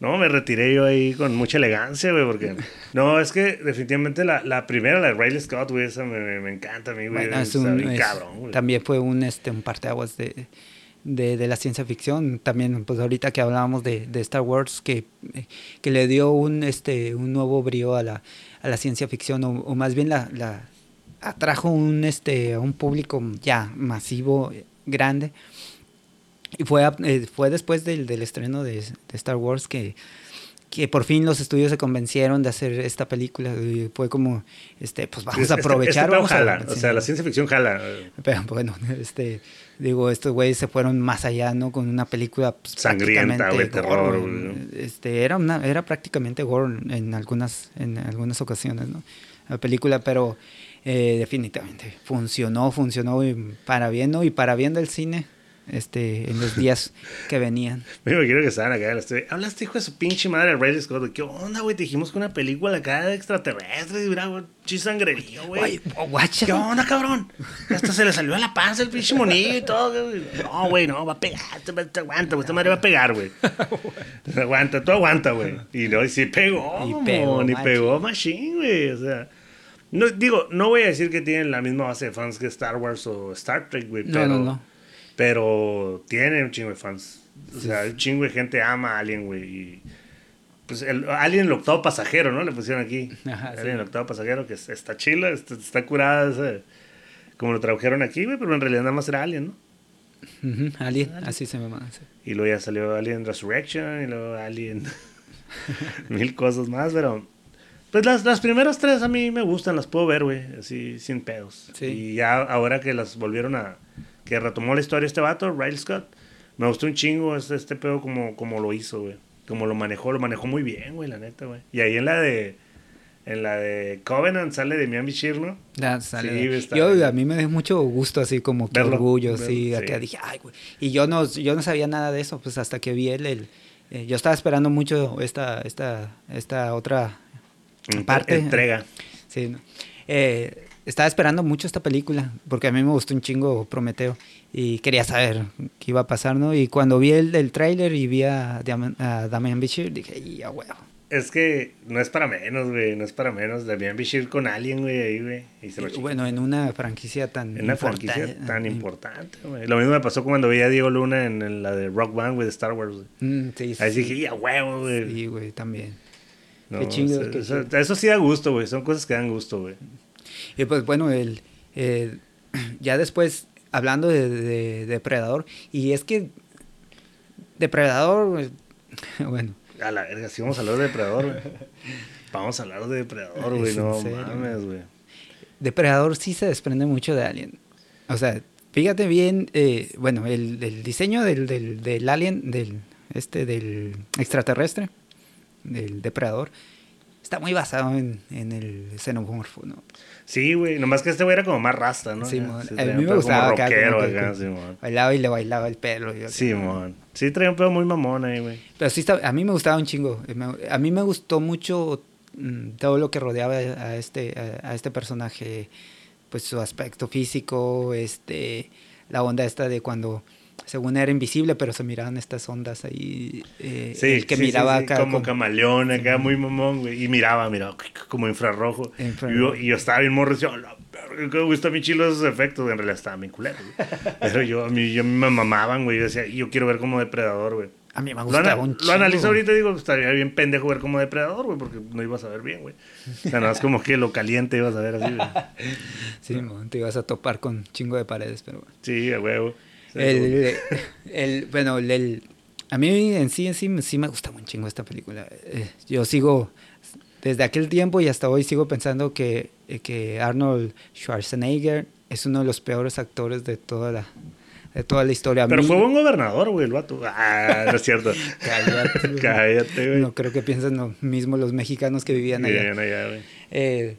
no, me retiré yo ahí con mucha elegancia, güey, porque... No, es que definitivamente la, la primera, la de Riley Scott, güey, esa me, me, encanta a mí, güey. es un, cabrón, güey. También fue un, este, un parteaguas de, de, de, la ciencia ficción. También, pues ahorita que hablábamos de, de Star Wars, que, que le dio un, este, un nuevo brío a la, a la ciencia ficción, o, más bien la, atrajo un, este, un público ya masivo, grande. Y fue, eh, fue después del, del estreno de, de, Star Wars que, que por fin los estudios se convencieron de hacer esta película. Y fue como, este, pues vamos a este, este aprovechar. Este jala, o sea, la ciencia ficción jala. Pero bueno, este, digo, estos güeyes se fueron más allá, ¿no? Con una película pues, sangrienta, güey, terror. Este, era, una, era prácticamente gore en algunas, en algunas ocasiones, ¿no? La película, pero eh, definitivamente funcionó, funcionó para bien, ¿no? Y para bien del cine este, en los días que venían. [laughs] Me imagino que estaban acá. Hablaste, hijo de su pinche madre, Riley Scott. ¿Qué onda, güey? Te dijimos que una película acá de extraterrestres, bravo, chisangrerío, güey. ¿Qué onda, cabrón? Hasta se le salió a la panza el pinche monillo y todo, güey. No, güey, no, va a pegar. Te, aguanta, güey. Esta madre va a pegar, güey. [laughs] aguanta, tú aguanta, güey. Y no, y sí pegó, y pegó, ni pegó Machine, güey. O sea. No, digo, no voy a decir que tienen la misma base de fans que Star Wars o Star Trek, güey. Pero, no, no, no. Pero tiene un chingo de fans. O sea, un chingo de gente ama a Alien, güey. Y pues el Alien el octavo pasajero, ¿no? Le pusieron aquí. [laughs] Alien el octavo pasajero, que está chila, está, curada, como lo tradujeron aquí, güey, pero en realidad nada más era Alien, ¿no? Alien, así se llama. Y luego ya salió Alien Resurrection y luego Alien. [laughs] Mil cosas más, pero pues las, las primeras tres a mí me gustan, las puedo ver, güey, así sin pedos. Y ya ahora que las volvieron a... que retomó la historia este vato, Riley Scott, me gustó un chingo este, este pedo como, como lo hizo, güey. Como lo manejó, lo manejó muy bien, güey, la neta, güey. Y ahí en la de... En la de Covenant sale de Miami Shir, ¿no? Sale. Sí, yo, a mí me dio mucho gusto, así como que orgullo, sí, acá dije, ay, güey. Y yo no, yo no sabía nada de eso, pues hasta que vi el... el eh, yo estaba esperando mucho esta, esta, esta otra Parte, entrega. Sí. Eh, estaba esperando mucho esta película, porque a mí me gustó un chingo Prometeo y quería saber qué iba a pasar, ¿no? Y cuando vi el del tráiler y vi a, a Damian Bichir, dije, ya, huevo. Es que no es para menos, güey, no es para menos. Damian Bichir con alguien, güey, ahí, güey. bueno, en una franquicia tan En una franquicia tan importante, güey. Lo mismo me pasó cuando vi a Diego Luna en, la de Rock Band, güey, de Star Wars. Mm, sí, ahí dije, ya, huevo, güey. Sí, güey, también. Qué chingo. Eso, sí da gusto, güey. Son cosas que dan gusto, güey. Y pues bueno, el, [clears throat] ya después, hablando de, Depredador, y es que Depredador, [laughs] bueno. A la verga, si vamos a hablar de Depredador, güey. Vamos a hablar de Depredador, güey. No mames, güey. Depredador sí se desprende mucho de Alien. O sea, fíjate bien, eh, bueno, el, diseño del, del, del Alien, del, este, del extraterrestre del depredador, está muy basado en, en el xenomorfo, ¿no? Sí, güey, nomás que este güey era como más rasta, ¿no? Sí, a mí me gustaba como rockero, acá, bailaba y le bailaba el pelo. sí, mon. Sí, traía un pedo muy mamón ahí, güey. Pero sí, a mí me gustaba un chingo. A mí me gustó mucho mm, todo lo que rodeaba a este, a, este personaje, pues su aspecto físico, este, la onda esta de cuando según era invisible, pero se miraban estas ondas ahí. Eh, sí, el que miraba acá. Como, camaleón, acá muy mamón, güey. Y miraba, miraba, como infrarrojo. Y, yo, estaba bien morro, decía, me gusta mi chilo esos efectos. En realidad estaban bien culeros, [laughs] Pero yo, a mí, yo me mamaban, güey. Yo decía, yo quiero ver como depredador, güey. A mí me gustaba lo, un Lo analizo ahorita y digo, estaría bien pendejo ver como depredador, güey, porque no ibas a ver bien, güey. O sea, nada más como que lo caliente ibas a ver así, güey. [laughs] Sí, te ibas a topar con chingo de paredes, pero bueno. Sí, a huevo. El, el, bueno, el, a mí en sí, en sí, sí me gusta un chingo esta película. Eh, yo sigo, desde aquel tiempo y hasta hoy sigo pensando que, eh, que Arnold Schwarzenegger es uno de los peores actores de toda la, de toda la historia. Pero fue buen gobernador, güey, el vato. Ah, no es cierto. [laughs] Cállate, [laughs] Cállate, güey. No creo que piensen lo mismo los mexicanos que vivían allá. Vivían allá, güey. Eh,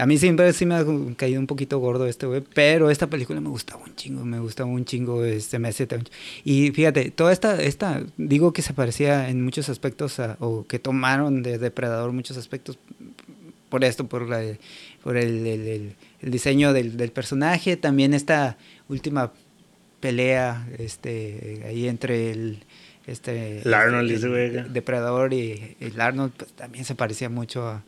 a mí siempre sí me ha caído un poquito gordo este güey, pero esta película me gustaba un chingo, me gustaba un chingo, este, me hace Y fíjate, toda esta, esta, digo que se parecía en muchos aspectos, o que tomaron de Depredador muchos aspectos por esto, por, la, por el, el, diseño del, del, personaje, también esta última pelea este, ahí entre el... Este, el Arnold, el, Depredador y el Arnold, pues también se parecía mucho a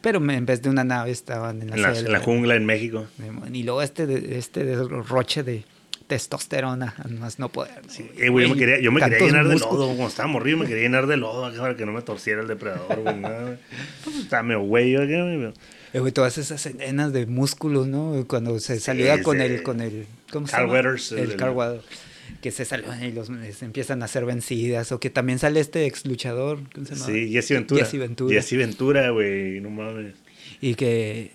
pero en vez de una nave estaban en la, en la, jungla en México. Y luego este, este roche de testosterona, más no poder. Sí, eh, güey, yo me quería, yo me quería llenar de lodo. Cuando estaba morrido, me quería llenar de lodo para que no me torciera el depredador, güey. pues está medio güey, güey. Eh, güey, todas esas escenas de músculos, ¿no? Cuando se salía con, el, con el. ¿Cómo se llama? El, el Carl Weathers que se salen y los empiezan a ser vencidas, o que también sale este ex luchador, ¿cómo se llama? Sí, Jesse Ventura. Jesse Ventura. Jesse Ventura, güey, no mames. Y que,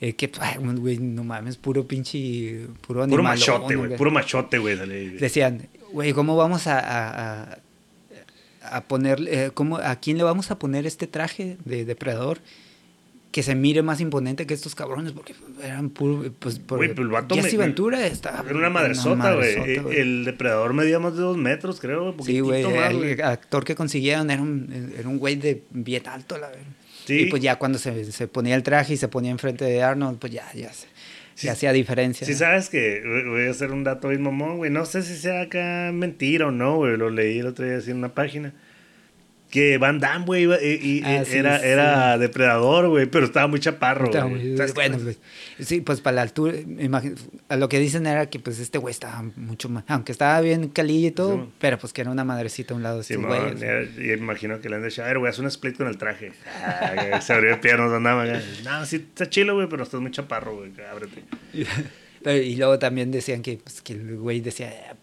eh, que, güey, no mames, puro pinche, puro animal. Puro machote, güey, puro machote, güey. Decían, güey, ¿cómo vamos a, a, a poner, eh, cómo, a quién le vamos a poner este traje de depredador? Que se mire más imponente que estos cabrones, porque eran puro. Pues, por, el vato Jesse me- Ventura estaba. Era una madresota, güey. madresota, El depredador medía más de dos metros, creo. Sí, güey. El actor que consiguieron era un, era un güey de bien alto, la verdad. Sí. Y pues ya cuando se, se ponía el traje y se ponía enfrente de Arnold, pues ya, ya se, Sí. se hacía diferencia. Sí, sabes que voy a hacer un dato bien mamón, güey. No sé si sea acá mentira o no, güey. Lo leí el otro día así en una página. Que Van Damme, güey, y, y- Ah, sí, era, sí. era depredador, güey, pero estaba muy chaparro, Estaba muy- ¿Sabes bueno, pues, sí, pues para la altura, imagino- a lo que dicen era que pues este güey estaba mucho más, aunque estaba bien calilla y todo, Sí. pero pues que era una madrecita a un lado de Sí, estos man, güeyes. era- y imagino que le han dicho, a ver, güey, haz un split con el traje. Ah, se abrió de piernas, andaba. No, sí, está chilo, güey, pero estás muy chaparro, güey, ábrete. [laughs] Pero- y luego también decían que, pues, que el güey decía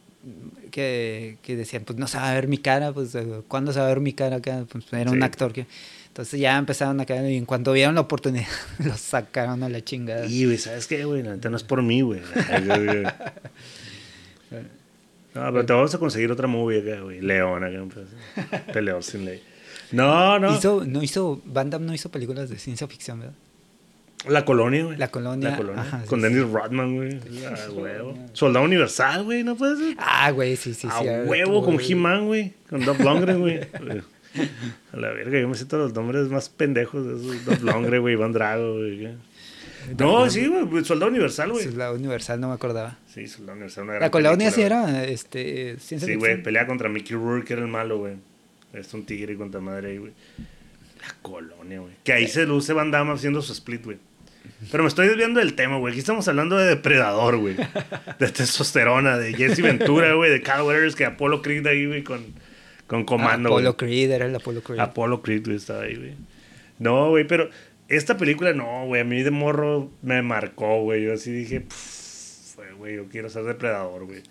que, que decían, pues no se va a ver mi cara, pues eh, ¿cuándo se va a ver mi cara acá? Pues era un actor que... Entonces ya empezaron a caer y en cuanto vieron la oportunidad, [laughs] los sacaron a la chingada. Y, güey, ¿sabes qué, güey? La neta no es por mí, güey. [laughs] No, pero te vamos a conseguir otra movie acá, güey. León acá. Peleador [laughs] sin ley. No, no. Hizo, no hizo, Van Damme no hizo películas de ciencia ficción, ¿verdad? La colonia, güey. La Colonia, La colonia. ajá, con sí. Dennis Rodman, güey. Ah, huevo. Soldado Universal, güey, ¿no puede ser? Ah, güey, sí, sí, a sí. huevo con He-Man, güey. Con Dolph Lundgren, güey. [laughs] A la verga, yo me siento los nombres más pendejos de esos. Dolph Lundgren, güey. Iván Drago, güey. No, sí, güey. Soldado Universal, güey. La Universal no me acordaba. Sí, Soldado Universal. Una gran La colonia sí era este, ciencia Sí, güey, pelea contra Mickey Rourke, que era el malo, güey. Es un tigre contra madre ahí, güey. La colonia, güey. Que ahí se luce Van Damme haciendo su split, güey. Pero me estoy desviando del tema, güey. Aquí estamos hablando de depredador, güey. De testosterona, de Jesse Ventura, güey. De Carl Weathers, que Apollo Creed ahí, güey, con, con comando, güey. Apollo Creed, era el Apollo Creed. Apollo Creed, güey, estaba ahí, güey. No, güey, pero esta película, no, güey, a mí de morro me marcó, güey. Yo así dije, "Pff, fue, güey, yo quiero ser depredador, güey.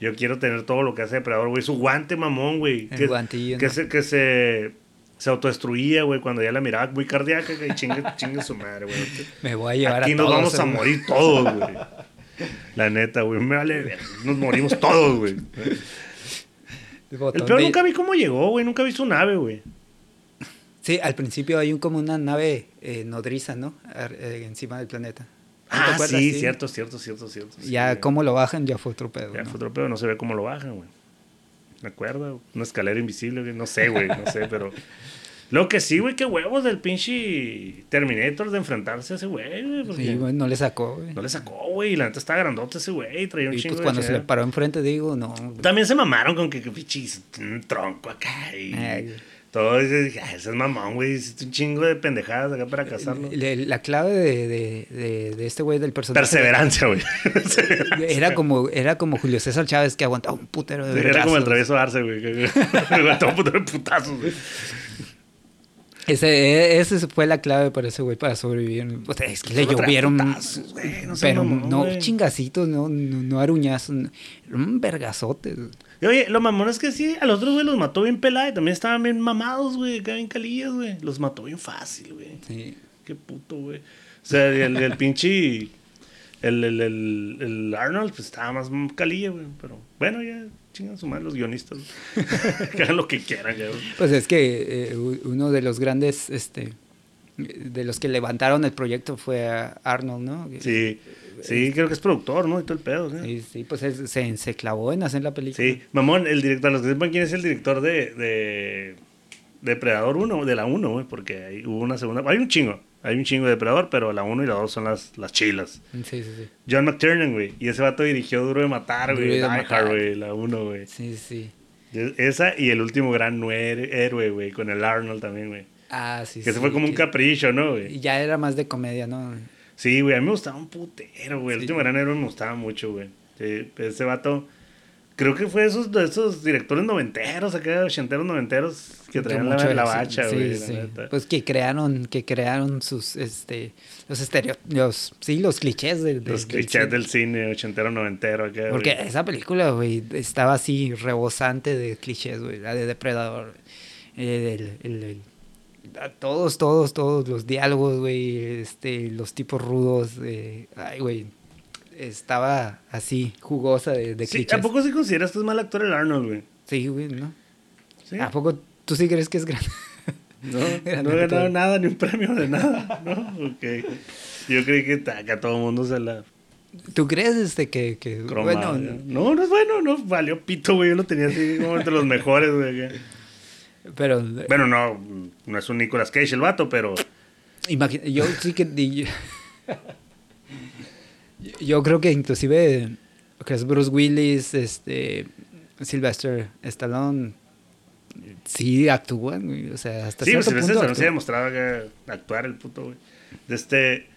Yo quiero tener todo lo que hace depredador, güey. Su guante, mamón, güey. El que, guantillo, Que, ¿no? se, que se, se autodestruía, güey, cuando ya la miraba muy cardíaca, y chingue, [laughs] chingue su madre, güey. Me voy a llevar Aquí a nos todos, vamos a morir todos, güey. La neta, güey, me vale, nos morimos todos, güey. El peor de- nunca vi cómo llegó, güey, nunca vi su nave, güey. Sí, al principio hay un, como una nave eh, nodriza, ¿no? Ar- eh, encima del planeta. ¿No te Ah, sí, cierto, cierto, cierto, cierto. Ya cómo lo bajan ya fue otro pedo, Ya ¿no? fue otro pedo, no se ve cómo lo bajan, güey. Me acuerdo, una escalera invisible, güey. No sé, güey, no sé, pero. Lo que sí, güey, qué huevos del pinche Terminator de enfrentarse a ese güey, güey. porque Sí, güey, no le sacó, güey. No le sacó, güey. Y la neta estaba grandote ese güey. Traía un Y chingo pues de cuando se le paró enfrente, digo, no. También se mamaron con que, que pinches, un tronco acá. Y Ay. Todo. Dije, "Ay, ese es mamón, güey. Hiciste un chingo de pendejadas acá para cazarlo. Le- La clave de, de, de, de este güey del personaje. Perseverancia, güey. [laughs] Era como, era como Julio César Chávez que aguantaba un putero de Era como el travieso Arce, güey. [laughs] aguantaba un putero de putazos, güey. Ese, e- ese fue la clave para ese güey para sobrevivir. O sea, es que le llovieron. putazos, güey, no pero mamón, no güey. chingacitos, no, no, no aruñazos. un vergazote. Oye, lo mamón es que sí, a los otros, güey, los mató bien pelada y también estaban bien mamados, güey, acá bien calillas, güey. Los mató bien fácil, güey. Sí. Qué puto, güey. O sea, el, el pinche. El, el, el Arnold, pues estaba más calilla, güey. Pero bueno, ya chingan su madre los guionistas. [laughs] que hagan lo que quieran, ya. Pues es que eh, uno de los grandes, este, de los que levantaron el proyecto fue a Arnold, ¿no? Sí, sí, creo que es productor, ¿no? Y todo el pedo, ¿sí? Sí, sí, pues él se, se clavó en hacer la película. Sí, mamón, el director, los que sepan quién es el director de, de Depredador 1, de la 1, güey, porque hay, hubo una segunda, hay un chingo, hay un chingo de Depredador, pero la 1 y la 2 son las, las chilas. Sí, sí, sí. John McTiernan, güey, y ese vato dirigió Duro de Matar, güey, de Die Matar. Hard, güey, la 1, güey. Sí, sí. Esa y el último gran héroe, güey, con el Arnold también, güey. Ah, sí, Que sí. se fue como un que- capricho, ¿no, Y güey? ya era más de comedia, ¿no? Sí, güey, a mí me gustaba un putero, güey. El Sí. último gran héroe me gustaba mucho, güey. Sí, ese vato... Creo que fue esos, de esos directores noventeros, acá, ochenteros noventeros, que traían la, mucho la bacha, sí, güey. sí, la. Pues que crearon, que crearon sus, este, los estereotipos, sí, los clichés de, de- Los del clichés cine. del cine ochentero, noventero, acá, Porque güey. esa película, güey, estaba así rebosante de clichés, güey, la de Depredador. El, el- el- todos, todos, todos los diálogos, güey, este, los tipos rudos, eh, ay, güey, estaba así, jugosa de, de Sí, clichés. ¿A poco sí consideras que es mal actor el Arnold, güey? Sí, güey, ¿no? Sí. ¿A poco tú sí crees que es grande? No, [laughs] no he ganado nada, ni un premio de nada. [laughs] No, ok. Yo creí que, a todo el mundo se la. ¿Tú crees este que, que bueno, no, no es bueno, no valió pito, güey. Yo lo tenía así como entre los mejores, güey. Pero bueno, no, no es un Nicolas Cage el vato, pero yo sí que [laughs] yo, creo que inclusive que es Bruce Willis, este Sylvester Stallone sí actúan, o sea, hasta sí, cierto pues, punto. Sí, no se ha demostrado que actuar el puto, güey. De este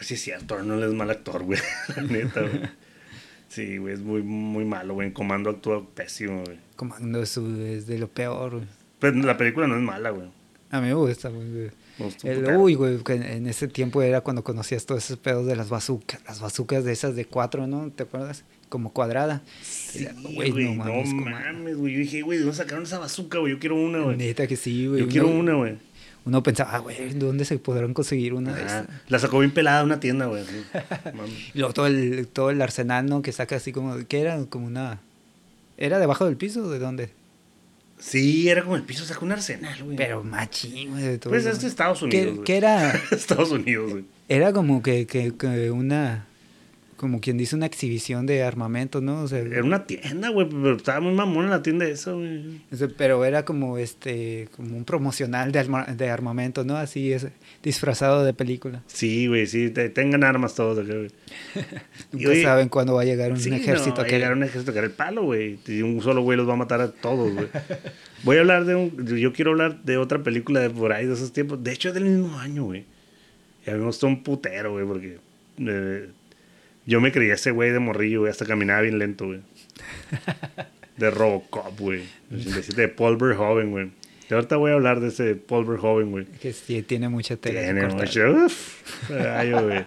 Sí, es cierto, no es mal actor, güey. [laughs] La neta, güey. Sí, güey, es muy, muy malo, güey. En Comando actúa pésimo, güey. Comando es, es de lo peor, güey. Pero la película no es mala, güey. A mí me gusta, güey. El, uy, güey, en ese tiempo era cuando conocías todos esos pedos de las bazucas. Las bazucas de esas de cuatro, ¿no? ¿Te acuerdas? Como cuadrada. Sí, güey, no mames, no mames, güey. Yo dije, güey, ¿de dónde sacaron esa bazuca, güey? Yo quiero una, güey. Neta que sí, güey. Yo quiero una, güey uno pensaba, ah, güey, ¿dónde se podrán conseguir una de esas? La sacó bien pelada una tienda, güey. [laughs] y luego todo el, todo el arsenal, ¿no? Que saca así como, ¿qué era? Como una... ¿Era debajo del piso o de dónde? Sí, era como el piso, sacó un arsenal, güey. Pero machín, güey. Pues es Estados Unidos. ¿Qué, ¿qué era? [laughs] Estados Unidos, güey. Era como que, que, que una como quien dice una exhibición de armamento, ¿no? O sea, era una tienda, güey, pero estaba muy mamón en la tienda esa, güey. Pero era como este, como un promocional de, de armamento, ¿no? Así es, disfrazado de película. Sí, güey, sí, tengan armas todos güey. [laughs] Nunca saben cuándo va a llegar un ejército. No, va a llegar un ejército que era el palo, güey. Y un solo güey los va a matar a todos, güey. Voy a hablar de un, yo quiero hablar de otra película de por ahí, de esos tiempos. De hecho, es del mismo año, güey. Y a mí me gustó un putero, güey, porque... Eh, yo me creía ese güey de morrillo, güey. Hasta caminaba bien lento, güey. [laughs] De Robocop, güey. De Paul Verhoeven, güey. De ahorita voy a hablar de ese Paul Verhoeven, güey. Que sí, tiene mucha tela. Tiene mucha. Uf. Ay, güey.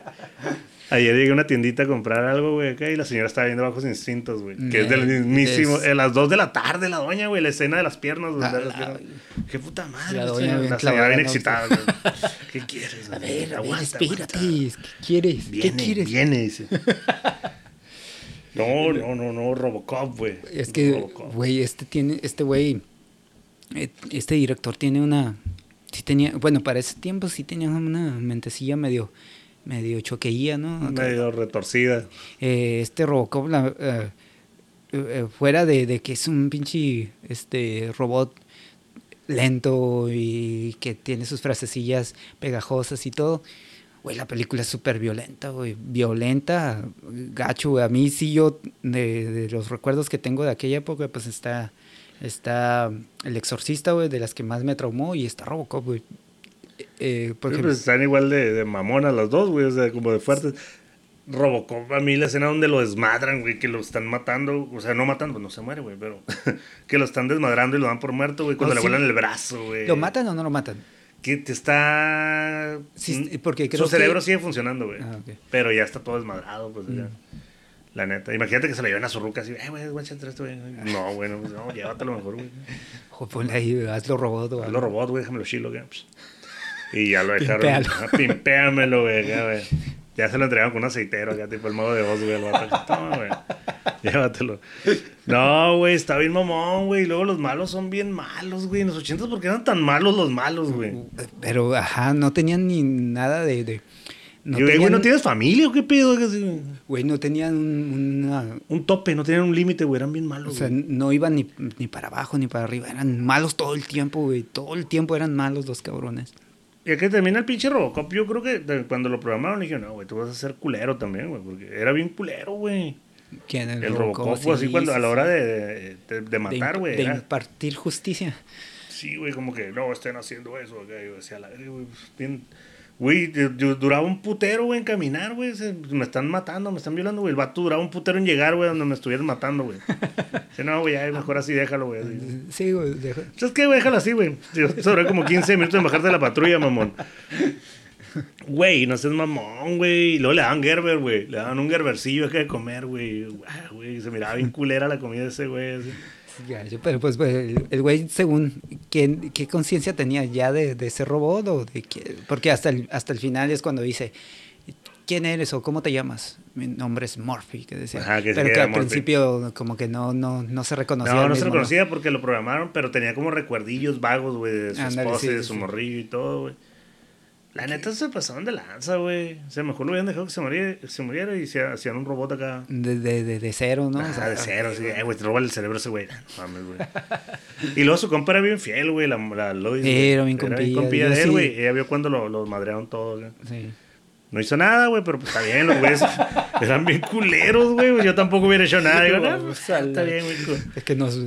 Ayer llegué a una tiendita a comprar algo, güey, acá y la señora estaba viendo Bajos Instintos, güey. Que es del mismísimo. A las 2 de la tarde, la doña, güey, la escena de las piernas, güey. Qué puta madre. La, doña la señora bien excitada, güey. ¿Qué [laughs] quieres? A ver, aguanta, espérate. ¿Qué quieres? ¿Qué quieres? Viene, dice. [laughs] No, no, no, no, Robocop, güey. Es que, güey, este tiene, este güey, eh, este director tiene una, sí tenía, bueno, para ese tiempo sí tenía una mentecilla medio medio choqueía, ¿no? Medio retorcida. Eh, este Robocop, eh, eh, fuera de, que es un pinche este, robot lento y que tiene sus frasecillas pegajosas y todo, güey, la película es súper violenta, güey, violenta, gacho, güey. A mí sí yo, de, de, los recuerdos que tengo de aquella época, pues está, está El Exorcista, güey, de las que más me traumó, y está Robocop, güey. Eh, pues están igual de, de mamonas las dos, güey, o sea, como de fuertes. Robocop, a mí la escena donde lo desmadran, güey, que lo están matando, o sea, no matando, no se muere, güey, pero [laughs] que lo están desmadrando y lo dan por muerto, güey, cuando le vuelan el brazo, güey. ¿Lo matan o no lo matan? Que te está... Sí, porque Su cerebro sigue funcionando, güey. Ah, pero ya está todo desmadrado, pues ya. Mm. La neta. Imagínate que se lo lleven a su ruca así, eh, güey, guáchate esto, güey. No, bueno, pues, no, llévatelo mejor, güey. [laughs] Ponle ahí, hazlo robot, güey. Hazlo robot, güey, déjame lo chilo, güey. Y ya lo dejaron. Pimpéamelo, güey. Ya se lo entregaron con un aceitero, ya tipo el modo de voz, güey. Toma, güey. Llévatelo. No, güey, está bien mamón, güey. Y luego los malos son bien malos, güey. En los ochentas, ¿por qué eran tan malos los malos, güey? Pero, ajá, no tenían ni nada de. de no güey, ¿no tienes familia o qué pedo? Güey, no tenían un, un tope, no tenían un límite, güey. Eran bien malos, O sea, no iban ni, ni para abajo ni para arriba. Eran malos todo el tiempo, güey. Todo el tiempo eran malos los cabrones. Y que termina el pinche Robocop, yo creo que cuando lo programaron dije, no, güey, tú vas a ser culero también, güey, porque era bien culero, güey. ¿Quién? El, el Robocop, fue así cuando a la hora de, de, matar, güey. De, impartir justicia. Sí, güey, como que no estén haciendo eso, güey. Yo decía, la, güey, pues, bien Güey, duraba un putero, güey, en caminar, güey. Me están matando, me están violando, güey. El vato duraba un putero en llegar, güey, donde me estuvieran matando, güey. [laughs] Dice, no, güey, mejor así déjalo, güey. Sí, güey, déjalo. ¿Sabes qué, güey? Déjalo así, güey. Sobre como 15 minutos en bajarte de la patrulla, mamón. Güey, no seas mamón, güey. Y luego le daban Gerber, güey. Le daban un Gerbercillo que de comer, güey. Güey, se miraba bien culera la comida de ese, güey. Pero pues, pues, el güey, según, ¿qué, qué conciencia tenía ya de, de, ese robot? O de que, porque hasta el, hasta el final es cuando dice, ¿quién eres o cómo te llamas? Mi nombre es Murphy, que decía. Ajá, que se pero que al Murphy. principio como que no, no, no se reconocía. No, no se reconocía porque lo programaron, pero tenía como recuerdillos vagos, güey, de su esposa y sí, de su sí. morrillo y todo, güey. La neta se pasaron de lanza, güey. O sea, mejor lo hubieran dejado que se muriera, se muriera y se hacían un robot acá. De, de, de, de cero, ¿no? Ah, O sea, de cero, sí. Eh, güey, te roba el cerebro ese güey. No mames, güey. Y luego su compa era bien fiel, güey, la, la Lois. Era bien compilla, compilla yo de él, sí. güey. Ella vio cuando lo- los madrearon todos, güey. Sí. No hizo nada, güey, pero pues está bien, los güeyes [laughs] eran bien culeros, güey. Yo tampoco hubiera hecho nada. [laughs] Digo, no, pues, está bien, güey. Es que nos,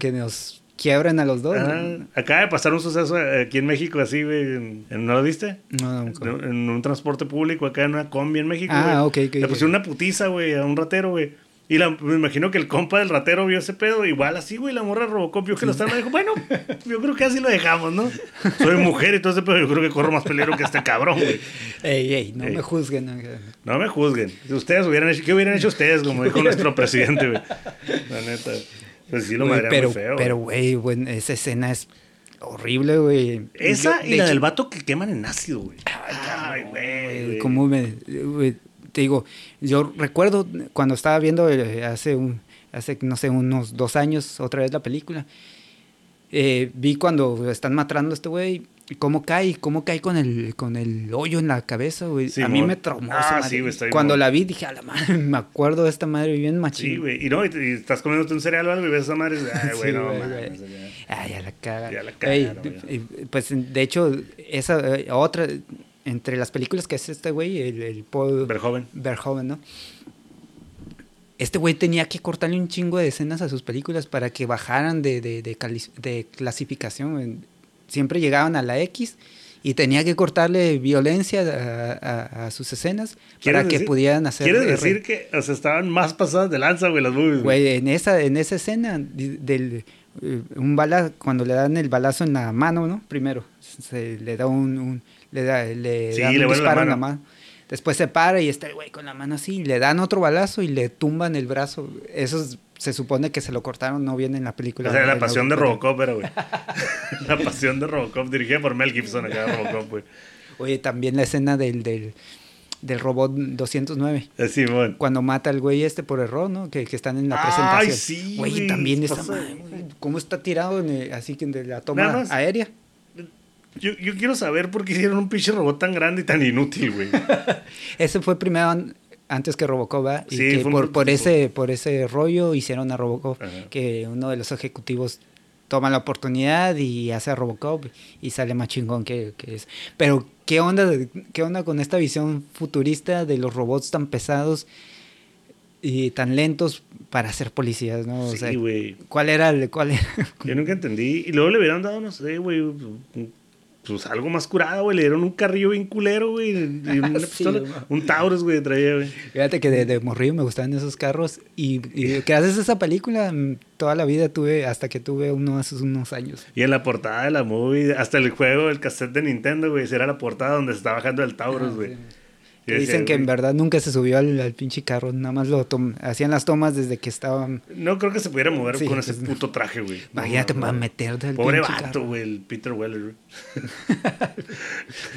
que nos quiebren a los dos. ¿no? Acaba de pasar un suceso aquí en México así, güey. ¿No lo viste? No, no, En, en un transporte público acá en una combi en México, Ah, güey. ok, ok, Le pusieron una putiza, güey, a un ratero, güey. Y la, me imagino que el compa del ratero vio ese pedo, igual así, güey, la morra Robocop vio que lo estaban dijo, bueno, [laughs] yo creo que así lo dejamos, ¿no? Soy mujer y todo ese pedo, yo creo que corro más peligro que este cabrón, güey. Ey, ey, no Ey. me juzguen. ¿no? No me juzguen. Si ustedes hubieran hecho, ¿qué hubieran hecho ustedes? Como dijo nuestro presidente, güey. La neta. Pues sí lo pero, muy feo. pero, güey. esa escena es horrible, güey. Esa Yo, y de la hecho, del vato que queman en ácido, güey. Ay, güey. como me, te digo, yo recuerdo cuando estaba viendo eh, hace un, hace no sé, unos dos años otra vez la película, eh, vi cuando están matando a este güey cómo cae, cómo cae con el, con el hoyo en la cabeza, güey. a mí me traumó Ah, esa madre. sí, güey, está bien Cuando mal. la vi dije, a la madre, me acuerdo de esta madre bien machín. Sí, güey. Y no, y, y estás comiéndote un cereal o algo y ves esa madre ay, güey, Sí, no ya. Ah, ya la cagan. Ya la Ey, y, pues de hecho, esa eh, otra, entre las películas que hace este güey, el, el Paul Verhoeven. Verhoeven, ¿no? Este güey tenía que cortarle un chingo de escenas a sus películas para que bajaran de, de, de de clasificación. Siempre llegaban a la X y tenía que cortarle violencia a, a- a sus escenas para ¿Quieres que decir- pudieran hacer. ¿Quieres R. decir que o sea, estaban más pasadas de lanza, güey, las movies? Güey, en esa, en esa escena del eh, un bala, cuando le dan el balazo en la mano, ¿no? Primero, se le da un, un- le da, le Sí, dan le un vuela la disparo en la mano. mano. Después se para y está el güey con la mano así, le dan otro balazo y le tumban el brazo. Eso es- se supone que se lo cortaron, no viene en la película. O sea, la pasión de. Robocop era, güey. [laughs] la pasión de Robocop, dirigida por Mel Gibson acá, Robocop, güey. Oye, también la escena del, del, del robot 209. Eh, Simón. Cuando mata al güey este por error, ¿no? Que, que están en la Ay, presentación. sí, Güey, también está de-. ¿Cómo está tirado en el- así que de la toma aérea? Yo, yo quiero saber por qué hicieron un pinche robot tan grande y tan inútil, güey. [laughs] Ese fue primero antes que Robocop, ¿verdad? Y que un por, por, ese, por ese rollo hicieron a Robocop, Ajá. que uno de los ejecutivos toma la oportunidad y hace a Robocop y sale más chingón que, que es. Pero, ¿qué onda, de- ¿qué onda con esta visión futurista de los robots tan pesados y tan lentos para ser policías, no? O Sí, güey. ¿cuál era el, cuál era? Yo nunca entendí. Y luego le hubieran dado, no sé, güey, pues algo más curado, güey. Le dieron un carrillo bien culero, güey. Y [laughs] una Sí, pistola, güey. un Taurus, güey, traía, güey. Fíjate que de, de morrillo me gustaban esos carros y, y gracias a esa película mm, toda la vida tuve, hasta que tuve uno hace unos años. Y en la portada de la movie, hasta el juego, el cassette de Nintendo, güey, esa era la portada donde se está bajando el Taurus, güey. Que dicen que en verdad nunca se subió al, al pinche carro, nada más lo tom- hacían las tomas desde que estaban... No creo que se pudiera mover Sí, con ese pues, puto traje, güey. Imagínate no, para no. meterte al Pobre pinche vato, carro. güey, el Peter Weller.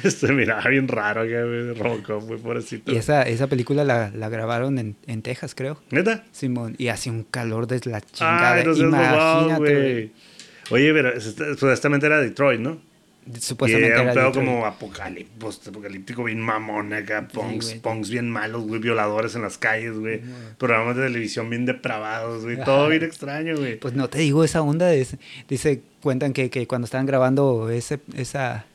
Se [laughs] miraba bien raro güey, Robocop, güey, pobrecito. Y esa, esa película la, la grabaron en, en Texas, creo. ¿Neta? Simón, y hacía un calor de la chingada. Ay, no Imagínate, güey. Oye, pero este- supuestamente era Detroit, ¿no? Supuestamente y era un pedo como apocalíptico bien mamón acá, punks, güey. punks bien malos, güey, violadores en las calles, güey. Programas de televisión bien depravados, güey. Todo bien extraño, güey. Pues no te digo esa onda. de dice, cuentan que, que cuando estaban grabando ese, esa,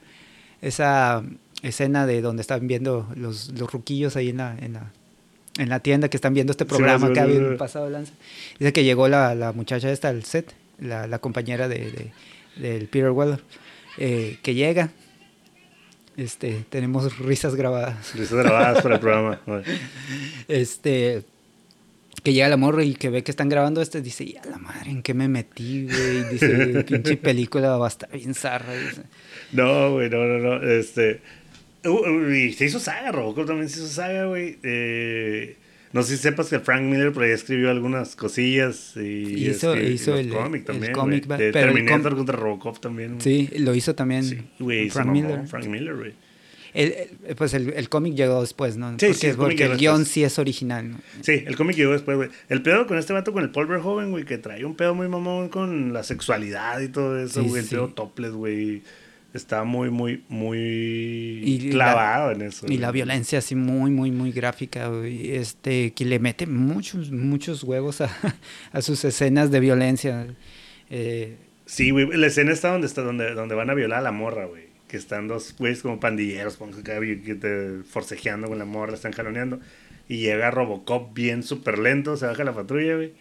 esa escena de donde están viendo los, los ruquillos ahí en la, en la, en la tienda que están viendo este Sí, programa sí, que sí, había sí. pasado lanza. Dice que llegó la, la muchacha esta al set, la, la compañera de, de- del Peter Weller, eh, que llega. Este, tenemos risas grabadas. Listas grabadas para el programa. [laughs] Este, que llega la morra y que ve que están grabando este, dice, ya la madre, ¿en qué me metí, güey? Dice, pinche película va a estar bien zarra. dice. No, güey, no, no, no. Este. uh, uh, y se hizo saga, Robocop también se hizo saga, güey. Eh, no sé si sepas que Frank Miller por ahí escribió algunas cosillas y Hizo- el- también. cómic, De pero el Terminator contra Robocop también. Sí, lo hizo también Sí, se Frank Miller. Frank Miller, güey. El, el- pues el, el cómic llegó después, ¿no? Sí, porque sí, el porque el guion sí es original, ¿no? Sí, el cómic llegó después, güey. El pedo con este vato, con el Paul Verhoeven, güey, que trae un pedo muy mamón con la sexualidad y todo eso, Sí, güey. el pedo topless, güey. Está muy, muy, muy Y clavado en eso. Y la violencia así muy, muy, muy gráfica, güey, este, que le mete muchos, muchos huevos a, [laughs] a sus escenas de violencia. Eh, Sí, güey. La escena está donde, está donde, donde van a violar a la morra, güey. Que están dos güeyes como pandilleros, que te- forcejeando con la morra, están jaloneando. Y llega Robocop bien súper lento, se baja la patrulla, güey.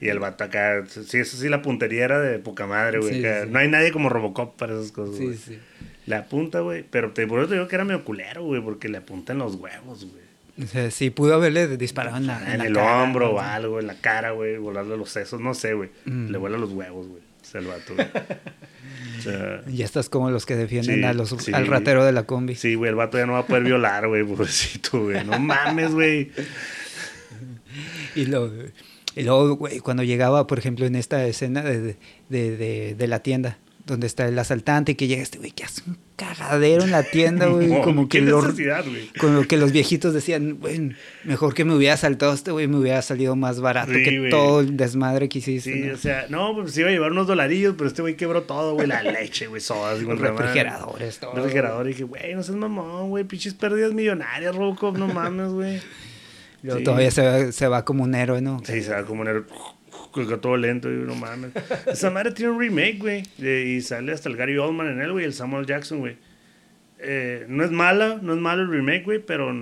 Y el vato acá, sí, eso sí, la puntería era de poca madre, güey. Sí, sí. No hay nadie como Robocop para esas cosas, sí, güey. sí. Le apunta, güey. Pero te, por eso te digo que era medio culero, güey, porque le apuntan los huevos, güey. O sea, sí, pudo haberle disparado en la, en, la el cara, hombro ¿no? o algo, en la cara, güey, volarle los sesos, no sé, güey. Mm. Le vuela los huevos, güey. O sea, el vato, güey. O sea, [laughs] Y estás como los que defienden Sí, a los, sí. al ratero de la combi. sí, güey, el vato ya no va a poder violar, güey, [laughs] pobrecito, güey. No mames, güey. [laughs] Y, lo, y luego, güey, cuando llegaba, por ejemplo, en esta escena de, de, de, de la tienda, donde está el asaltante y que llega este güey que hace un cagadero en la tienda, güey. No, [laughs] como que los, necesidad, güey. como que los viejitos decían, güey, mejor que me hubiera saltado este güey, me hubiera salido más barato Sí, que güey. todo el desmadre que hiciste. Sí, ¿no? o sea, no, pues iba a llevar unos dolarillos, pero este güey quebró todo, güey, la [laughs] leche, güey, sodas, güey, refrigeradores, todo. Refrigerador, y dije, güey, no seas mamón, güey, pinches pérdidas millonarias, Robocop, no mames, güey. Luego Sí. todavía se va, se va como un héroe, ¿no? Sí, se va como un colgó todo lento y no mames. Esa madre tiene un remake, güey. Y sale hasta el Gary Oldman en él, güey, el Samuel Jackson, güey. Eh, no es mala, no es malo el remake, güey, pero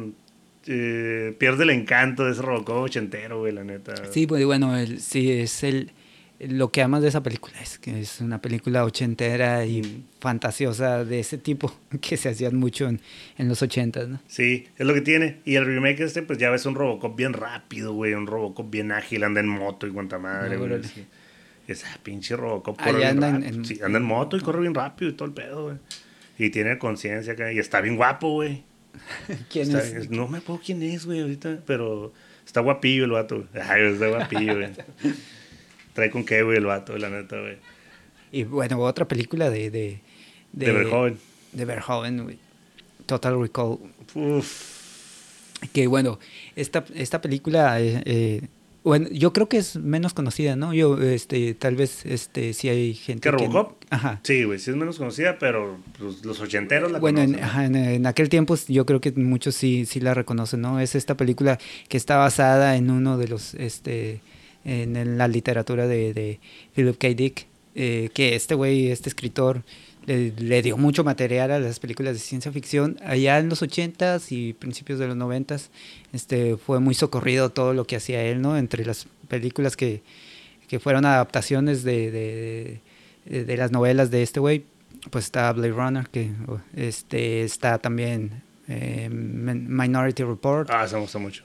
eh, pierde el encanto de ese Robocop ochentero, güey, la neta. Sí, pues bueno, el, sí, es el, lo que amas de esa película, es que es una película ochentera y Mm. fantasiosa de ese tipo [laughs] que se hacían mucho en, en los ochentas, ¿no? Sí, es lo que tiene. Y el remake este, pues ya ves un Robocop bien rápido, güey, un Robocop bien ágil, anda en moto y cuanta madre, Ah, güey. Sí. Esa pinche Robocop Ah, corre bien anda en- rápido. en- Sí, anda en moto y corre bien rápido y todo el pedo, güey. Y tiene conciencia acá. Y está bien guapo, güey. [laughs] ¿Quién Está- es? No me acuerdo quién es, güey, ahorita, pero está guapillo el vato. Ay, está guapillo, güey. [laughs] Trae con qué, güey, el vato, la neta, güey. Y bueno, otra película de... De, De Verhoeven. De Verhoeven, güey. Total Recall. Uf. Que bueno, esta, esta película... eh, eh, bueno, yo creo que es menos conocida, ¿no? Yo, este, tal vez, este, sí hay gente ¿Qué, Robocop? Ajá. Sí, güey, sí es menos conocida, pero pues, los ochenteros la Bueno, en, conocen. ajá, en, en aquel tiempo yo creo que muchos sí, sí la reconocen, ¿no? Es esta película que está basada en uno de los, este, en, la literatura de, de Philip K. Dick, eh, que este güey, este escritor, le, le dio mucho material a las películas de ciencia ficción. Allá en los 80s y principios de los 90s este, fue muy socorrido todo lo que hacía él, ¿no? Entre las películas que, que fueron adaptaciones de, de, de- las novelas de este güey, pues está Blade Runner, que este, está también eh, Min- Minority Report. Ah, se me gusta mucho.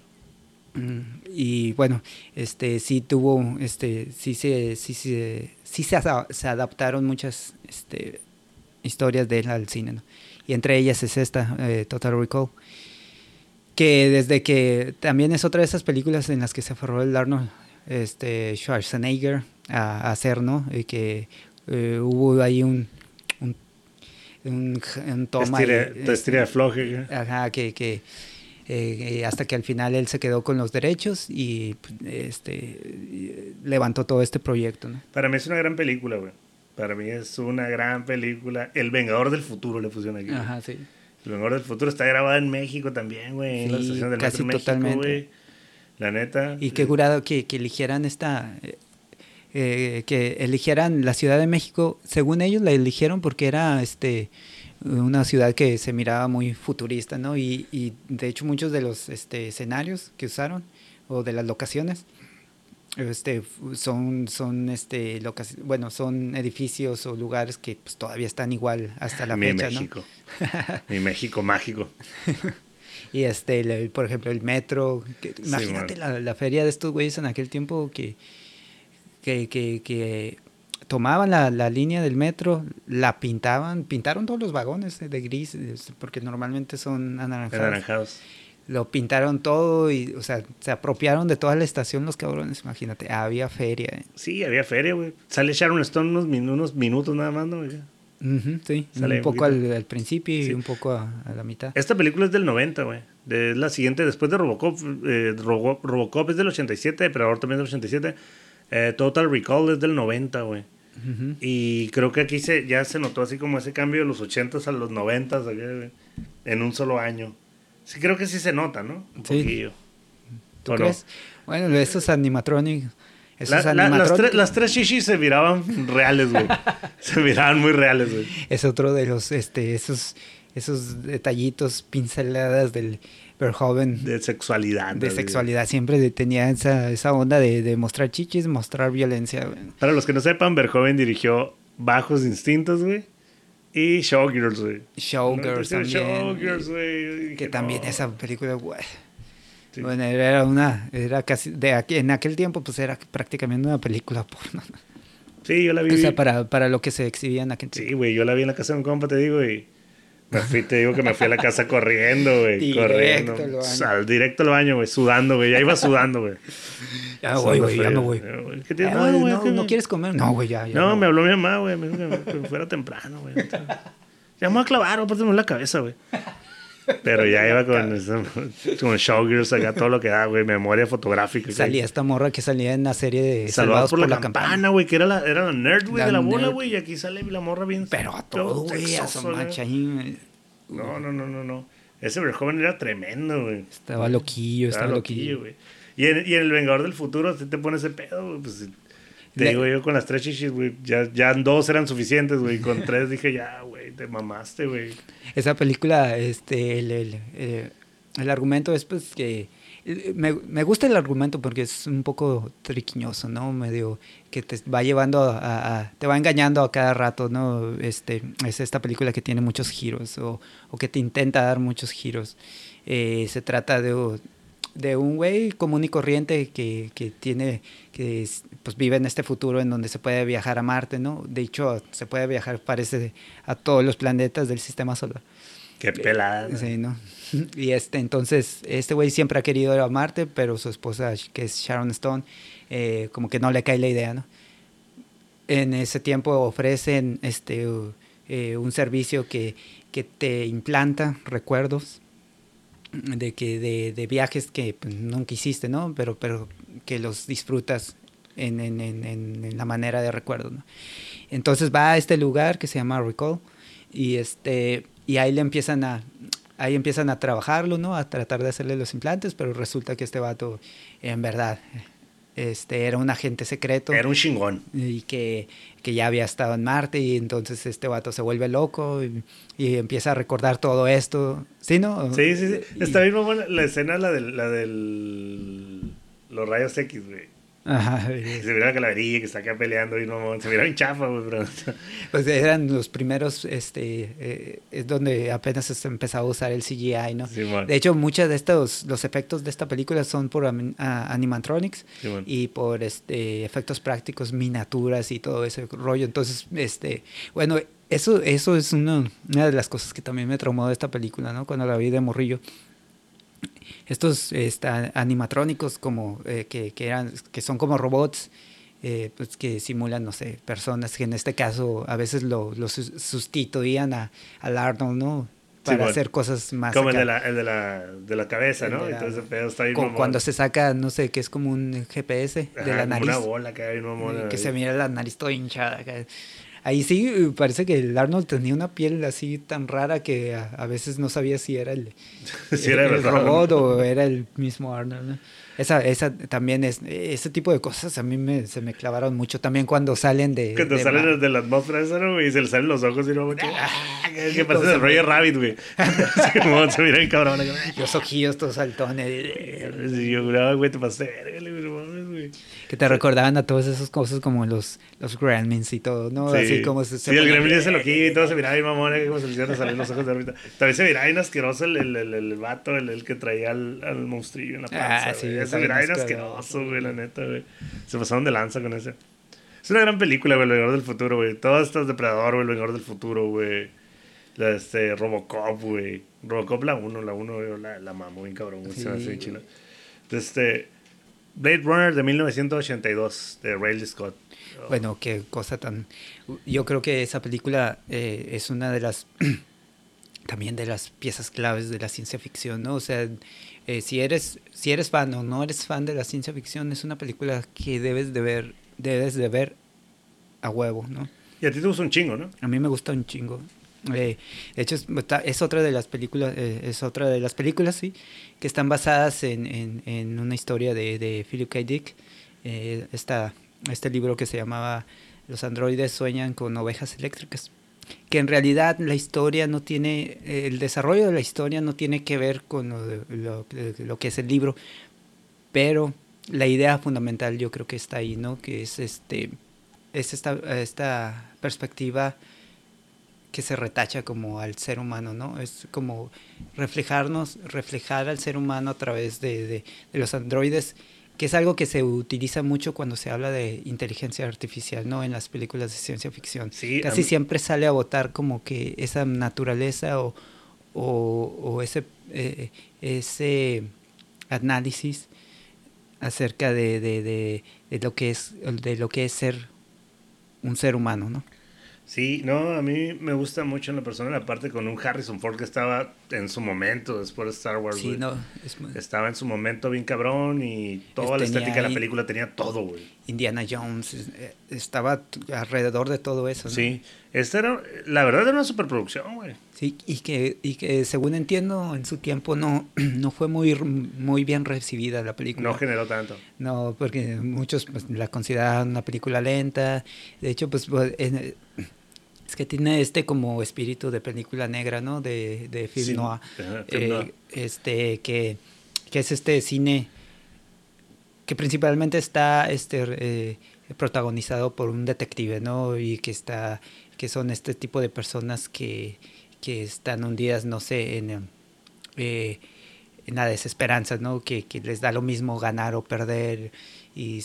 Mm, Y bueno, este sí tuvo, este, sí se, sí, se- sí se, se adaptaron muchas este, historias de él al cine, ¿no? Y entre ellas es esta, eh, Total Recall. Que desde que también es otra de esas películas en las que se aferró el Arnold este, Schwarzenegger a, a hacer, ¿no? Y que eh, hubo ahí un, un, un, un toma. Estira, estira güey. Ajá, que, que eh, eh, hasta que al final él se quedó con los derechos y pues, este levantó todo este proyecto, ¿no? Para mí es una gran película, güey. Para mí es una gran película. El Vengador del Futuro le pusieron aquí. güey. Ajá, sí. El Vengador del Futuro está grabado en México también, güey. en la estación del casi México, totalmente. güey. La neta. Y qué curado que, que eligieran esta, eh, eh, que eligieran la Ciudad de México, según ellos la eligieron porque era este una ciudad que se miraba muy futurista, ¿no? Y, y de hecho muchos de los este, escenarios que usaron o de las locaciones este son son este locaci- bueno son edificios o lugares que pues, todavía están igual hasta la Mi fecha México. [laughs] Mi México mágico. ¿no? y este el- por ejemplo el metro que- imagínate la, la feria de estos güeyes en aquel tiempo que que, que, que tomaban la, la línea del metro la pintaban pintaron todos los vagones de gris este, porque normalmente son anaranjados Anaranjados. lo pintaron todo y, o sea, se apropiaron de toda la estación los cabrones, imagínate, había feria. ¿eh? Sí, había feria, güey. Sale Sharon Stone unos, min- unos minutos nada más, ¿no? sí, un poco al, principio y un poco a, la mitad. Esta película es del 90, güey. Es la siguiente, después de Robocop. Eh, Robocop es del 87, Predador también es del 87. Eh, Total Recall es del 90, güey. Y creo que aquí se, ya se notó así como ese cambio de los 80s a los 90s en un solo año. Sí, creo que sí se nota, ¿no? Un sí. poquillo. ¿Tú crees? Bueno, esos animatronics. las, tres, las tres shishis se miraban reales, güey. [laughs] se miraban muy reales, güey. Es otro de los, este, esos, esos detallitos, pinceladas del Verhoeven. De sexualidad. De sexualidad. Siempre tenía esa, esa onda de, de mostrar chichis, mostrar violencia, güey. Para los que no sepan, Verhoeven dirigió Bajos Instintos, güey. Y Showgirls, güey. Showgirls también. Showgirls, güey. Que también esa película, güey. Bueno, era una, era casi, de aquí, en aquel tiempo pues era prácticamente una película porno. Sí, yo la vi. O sea, para, para lo que se exhibía en aquel tiempo. Sí, güey, yo la vi en la casa de un compa, te digo, y me fui, te digo que me fui a la casa corriendo, güey, corriendo. Al, directo al baño, güey, sudando, güey, ya iba sudando, güey. Ya voy, güey, ya me voy. ¿Qué tienes? Ah, no, no, quieres comer? No, güey, ya, No, me habló mi mamá, güey, me dijo que, me fuera temprano, güey. Ya me voy a clavar, aparte me la cabeza, güey. Pero ya [laughs] iba con, con Showgirls acá, todo lo que da, güey, memoria fotográfica. Salía esta morra que salía en la serie de Salvados, por, la, campana, güey, que era la, era la nerd, güey, de la bola, güey, y aquí sale la morra bien. Pero a todo, güey, a su ahí. No, no, no, no, no. Ese joven era tremendo, güey. Estaba loquillo, estaba, loquillo. güey. Y en, y en El Vengador del Futuro, si te pones ese pedo, güey, pues te digo yo con las tres chichis, güey, ya, ya dos eran suficientes, güey. Con [laughs] tres dije, ya, güey, te mamaste, güey. Esa película, este, el, el, el, argumento es pues que... Me, me, gusta el argumento porque es un poco triquiñoso, ¿no? Medio que te va llevando a, te va engañando a cada rato, ¿no? Este, es esta película que tiene muchos giros o, o que te intenta dar muchos giros. Eh, se trata de, de un güey común y corriente que, que tiene, que pues vive en este futuro en donde se puede viajar a Marte, ¿no? De hecho, se puede viajar, parece, a todos los planetas del sistema solar. Qué pelada. Sí, ¿no? [laughs] Y este, entonces, este güey siempre ha querido ir a Marte, pero su esposa, que es Sharon Stone, eh, como que no le cae la idea, ¿no? En ese tiempo ofrecen este, eh, un servicio que, que te implanta recuerdos de que de, de viajes que pues, nunca hiciste, ¿no? Pero, pero que los disfrutas en, en, en, en la manera de recuerdo, ¿no? Entonces va a este lugar que se llama Recall y, este, y ahí le empiezan a, ahí empiezan a trabajarlo, ¿no? A tratar de hacerle los implantes, pero resulta que este vato, en verdad, este, era un agente secreto. Era un chingón. Y que, que, ya había estado en Marte y entonces este vato se vuelve loco y, empieza a recordar todo esto. ¿Sí, no? Sí, sí, sí. Está bien la escena, la del, la del... Los rayos X, güey. Ajá. [laughs] Se mira la calaverilla que está acá peleando y no se mira bien chafa, güey. [laughs] Pues eran los primeros, este, eh, es donde apenas se empezaba a usar el CGI, ¿no? de hecho, muchos de estos, los efectos de esta película son por animatronics y por este, efectos prácticos, miniaturas y todo ese rollo. Entonces, este, bueno, eso, eso es una, una de las cosas que también me traumó de esta película, ¿no? Cuando la vi de morrillo estos este, animatrónicos como eh, que, que, eran, que son como robots, eh, pues que simulan, no sé, personas que en este caso a veces lo, lo sustituían a, al Arnold, ¿no? Para hacer cosas más. Como el de, la, el de, la, de la cabeza, ¿no? Entonces, pedo está ahí Cuando se saca, no sé, que es como un GPS de la nariz. Una bola que hay, Que se mira la nariz toda hinchada. Ahí sí parece que el Arnold tenía una piel así tan rara que a, veces no sabía si era el, [laughs] el, robot o era el mismo Arnold. Esa, esa también es, ese tipo de cosas a mí me, se me clavaron mucho también cuando salen de... Cuando salen de la atmósfera esa, ¿no? Y se le salen los ojos y no... ¡Ah! Que parece el Roger Rabbit, güey. [laughs] se mira bien cabrón. Los ojillos todos saltones. yo, güey, te pasé güey. Que te recordaban a todas esas cosas como los, los gremlins y todo, ¿no? Así como se... Sí, el gremlin ese loquillo y todo se miraba bien mamón, como se le hicieron salir los ojos de ahorita. También se miraba bien asqueroso el, el, el, el vato, el, el, que traía al, al monstrillo en la panza, ah, sí, se miraba bien asqueroso, güey, la neta, güey. Se pasaron de lanza con ese. Es una gran película, güey, El Vengador del Futuro, güey. Todas estas Depredador, güey, El Vengador del Futuro, güey. La, este, Robocop, güey. Robocop la 1, la 1, la, la mamo bien cabrón. Sí. Se me hace Entonces, este Blade Runner de 1982 de Ridley Scott. Bueno, qué cosa tan... Yo creo que esa película eh, es una de las... [clears throat] también de las piezas claves de la ciencia ficción, ¿no? O sea, eh, si, eres, si eres fan o no eres fan de la ciencia ficción, es una película que debes de ver, debes de ver a huevo, ¿no? Y a ti te gusta un chingo, ¿no? A mí me gusta un chingo. Eh, de hecho, es, otra de las películas, eh, es otra de las películas, sí, que están basadas en, en, una historia de, Philip K. Dick. Eh, esta, este libro que se llamaba Los androides sueñan con ovejas eléctricas. Que en realidad la historia no tiene, el desarrollo de la historia no tiene que ver con lo, lo que es el libro, pero la idea fundamental yo creo que está ahí, ¿no? Que es este es esta, esta perspectiva que se retacha como al ser humano, ¿no? Es como reflejarnos, reflejar al ser humano a través de, de, de, los androides, que es algo que se utiliza mucho cuando se habla de inteligencia artificial, ¿no? En las películas de ciencia ficción. Sí, Casi siempre sale a votar como que esa naturaleza o, o, o ese, eh, ese análisis acerca de, de, de, de, lo que es, de lo que es ser un ser humano, ¿no? Sí, no, a mí me gusta mucho en la persona la parte con un Harrison Ford que estaba en su momento después de Star Wars. Sí, no, es... Estaba en su momento bien cabrón y toda la estética de la película tenía todo, güey. Indiana Jones eh, estaba alrededor de todo eso, ¿no? Sí, esta era, la verdad era una superproducción, güey. Sí, y que, y que según entiendo, en su tiempo no, [clears throat] no fue muy, muy bien recibida la película. No generó tanto. No, porque muchos pues, la consideraban una película lenta. De hecho, pues en, es que tiene este como espíritu de película negra, ¿no? De, de film Sí, noir. ajá, film Eh, noir. este, que, que es este cine que principalmente está este, eh, protagonizado por un detective, ¿no? Y que está que son este tipo de personas que, que están hundidas, no sé, en, eh, en la desesperanza, ¿no? Que, que, les da lo mismo ganar o perder. Y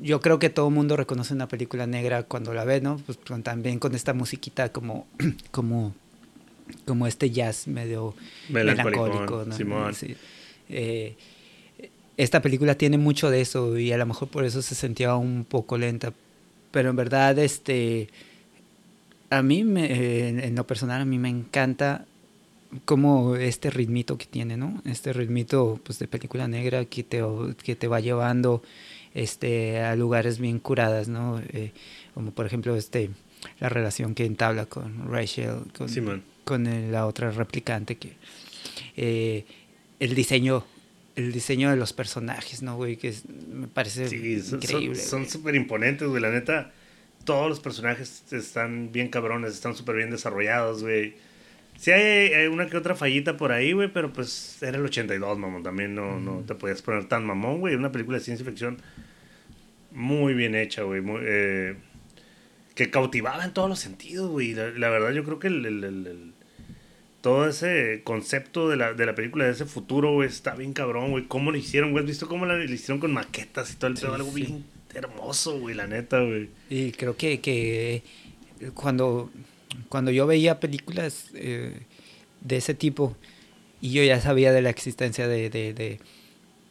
yo creo que todo el mundo reconoce una película negra cuando la ve, ¿no? Pues también con esta musiquita como, [clears throat] como, como este jazz medio melancólico, ¿no? Simón. Sí. Eh, esta película tiene mucho de eso y a lo mejor por eso se sentía un poco lenta. Pero en verdad, este, a mí, me, en, en lo personal, a mí me encanta como este ritmito que tiene, ¿no? Este ritmito pues, de película negra que te, que te va llevando este, a lugares bien curadas, ¿no? Eh, como por ejemplo este, la relación que entabla con Rachel, con, la otra replicante, que eh, el diseño el diseño de los personajes, ¿no, güey? Que es- me parece Sí, son- increíble. son súper imponentes, güey. La neta, todos los personajes están bien cabrones, están súper bien desarrollados, güey. Sí hay, una que otra fallita por ahí, güey, pero pues era el 82, mamón. También no, no te podías poner tan mamón, güey. Una película de ciencia ficción muy bien hecha, güey. muy, eh, que cautivaba en todos los sentidos, güey. La, la verdad, yo creo que el, el- el- el- todo ese concepto de la, de la película, de ese futuro, güey, está bien cabrón, güey. ¿Cómo lo hicieron, güey? ¿Has visto cómo la, lo hicieron con maquetas y todo el Sí, pedo? Algo sí. bien hermoso, güey, la neta, güey. Y creo que, que cuando, cuando yo veía películas eh, de ese tipo y yo ya sabía de la existencia de, de- de-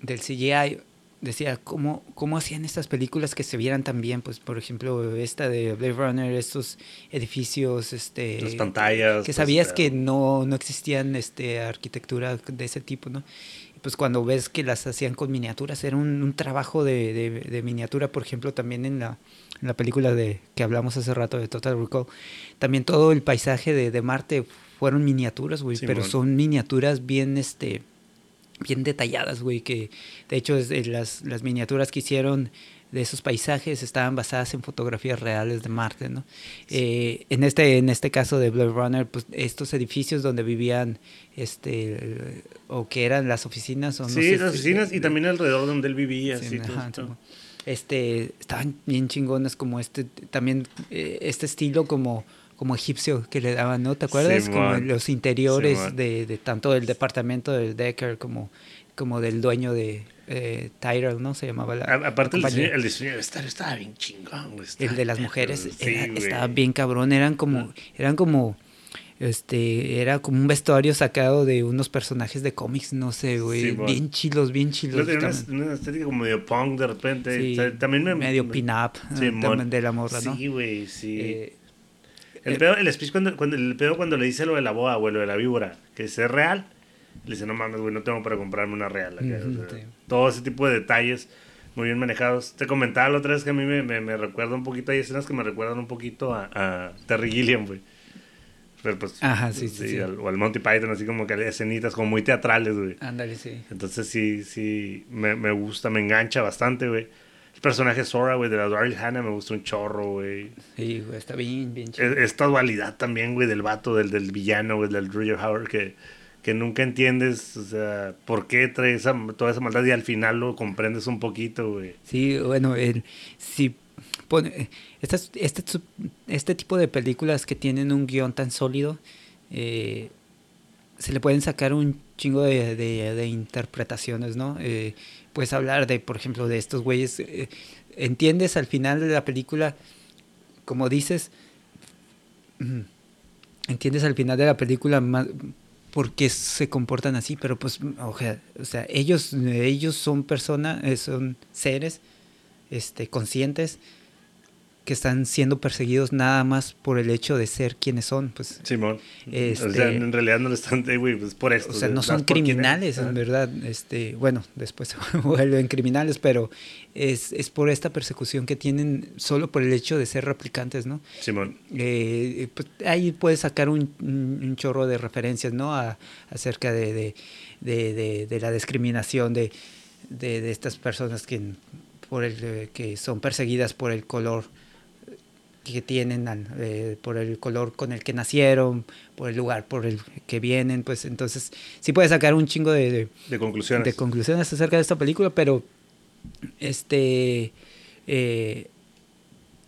del CGI, decía, ¿cómo, ¿cómo hacían estas películas que se vieran tan bien? Pues, por ejemplo, esta de Blade Runner, estos edificios, este... Las pantallas. que pues, sabías que no, no existían este, arquitectura de ese tipo, ¿no? Pues cuando ves que las hacían con miniaturas, era un, un trabajo de, de, de miniatura, por ejemplo, también en la, en la película de que hablamos hace rato de Total Recall, también todo el paisaje de, de Marte fueron miniaturas, güey, pero son miniaturas bien, este, bien detalladas, güey, que de hecho es de las, las miniaturas que hicieron de esos paisajes estaban basadas en fotografías reales de Marte, ¿no? Eh, en este en este caso de Blade Runner, pues estos edificios donde vivían, este, o que eran las oficinas, o no Sí, sé las oficinas y también alrededor donde él vivía. Sí, sí, ajá, sí, este estaban bien chingones como este también eh, este estilo como como egipcio que le daban no te acuerdas como Simón. los interiores de, de tanto del departamento del Decker como como del dueño de eh, Tyrell no se llamaba la A- aparte, el diseño, el diseño del estadio estaba bien chingón, güey. el de las mujeres sí, era- estaba bien cabrón eran como eran como este, era como un vestuario sacado de unos personajes de cómics, no sé, güey, bien chilos, bien chilos. Una, una, estética como medio punk de repente. Sí, también me, medio pin-up sí, de la morra, ¿no? Sí, güey, sí. Eh, el, eh, pedo, el speech cuando, cuando, el pedo cuando le dice lo de la boa, güey, lo de la víbora, que es real, le dice, no mames, güey, no tengo para comprarme una real. Todo ese tipo de detalles muy bien manejados. Te comentaba la otra vez que a mí me, me, recuerda un poquito, hay escenas que me recuerdan un poquito a, a Terry Gilliam, güey. Pero pues, Ajá, sí, sí, o al Monty Python, así como que escenitas como muy teatrales, güey. Ándale, sí. Entonces sí, sí, me, me gusta, me engancha bastante, güey. El personaje Sora, güey, de la Daryl Hannah me gusta un chorro, güey. Sí, güey, está bien, bien chido. Esta dualidad también, güey, del vato, del, del villano, güey, del Roger Howard, que, que nunca entiendes, o sea, por qué trae toda esa maldad y al final lo comprendes un poquito, güey. Sí, bueno, el, si este, este, tipo de películas que tienen un guion tan sólido, eh, se le pueden sacar un chingo de, interpretaciones, ¿no? Eh, puedes hablar de, por ejemplo, de estos güeyes. Eh, entiendes al final de la película, como dices, entiendes al final de la película más por qué se comportan así, pero pues, o sea, ellos, ellos son personas, son seres este, conscientes que están siendo perseguidos nada más por el hecho de ser quienes son, pues. Simón. Este, o sea, en realidad no lo están, güey, pues por esto. O sea, no son criminales, en verdad. Este, bueno, después [laughs] se vuelven criminales, pero es, es, por esta persecución que tienen solo por el hecho de ser replicantes, ¿no? Simón. Eh, pues, ahí puedes sacar un, un, chorro de referencias, ¿no? A, acerca de, de, de, de, la discriminación de, de, estas personas que, por el, que son perseguidas por el color que tienen eh, por el color con el que nacieron, por el lugar por el que vienen, pues entonces sí puede sacar un chingo de, de, conclusiones. de conclusiones acerca de esta película, pero este eh,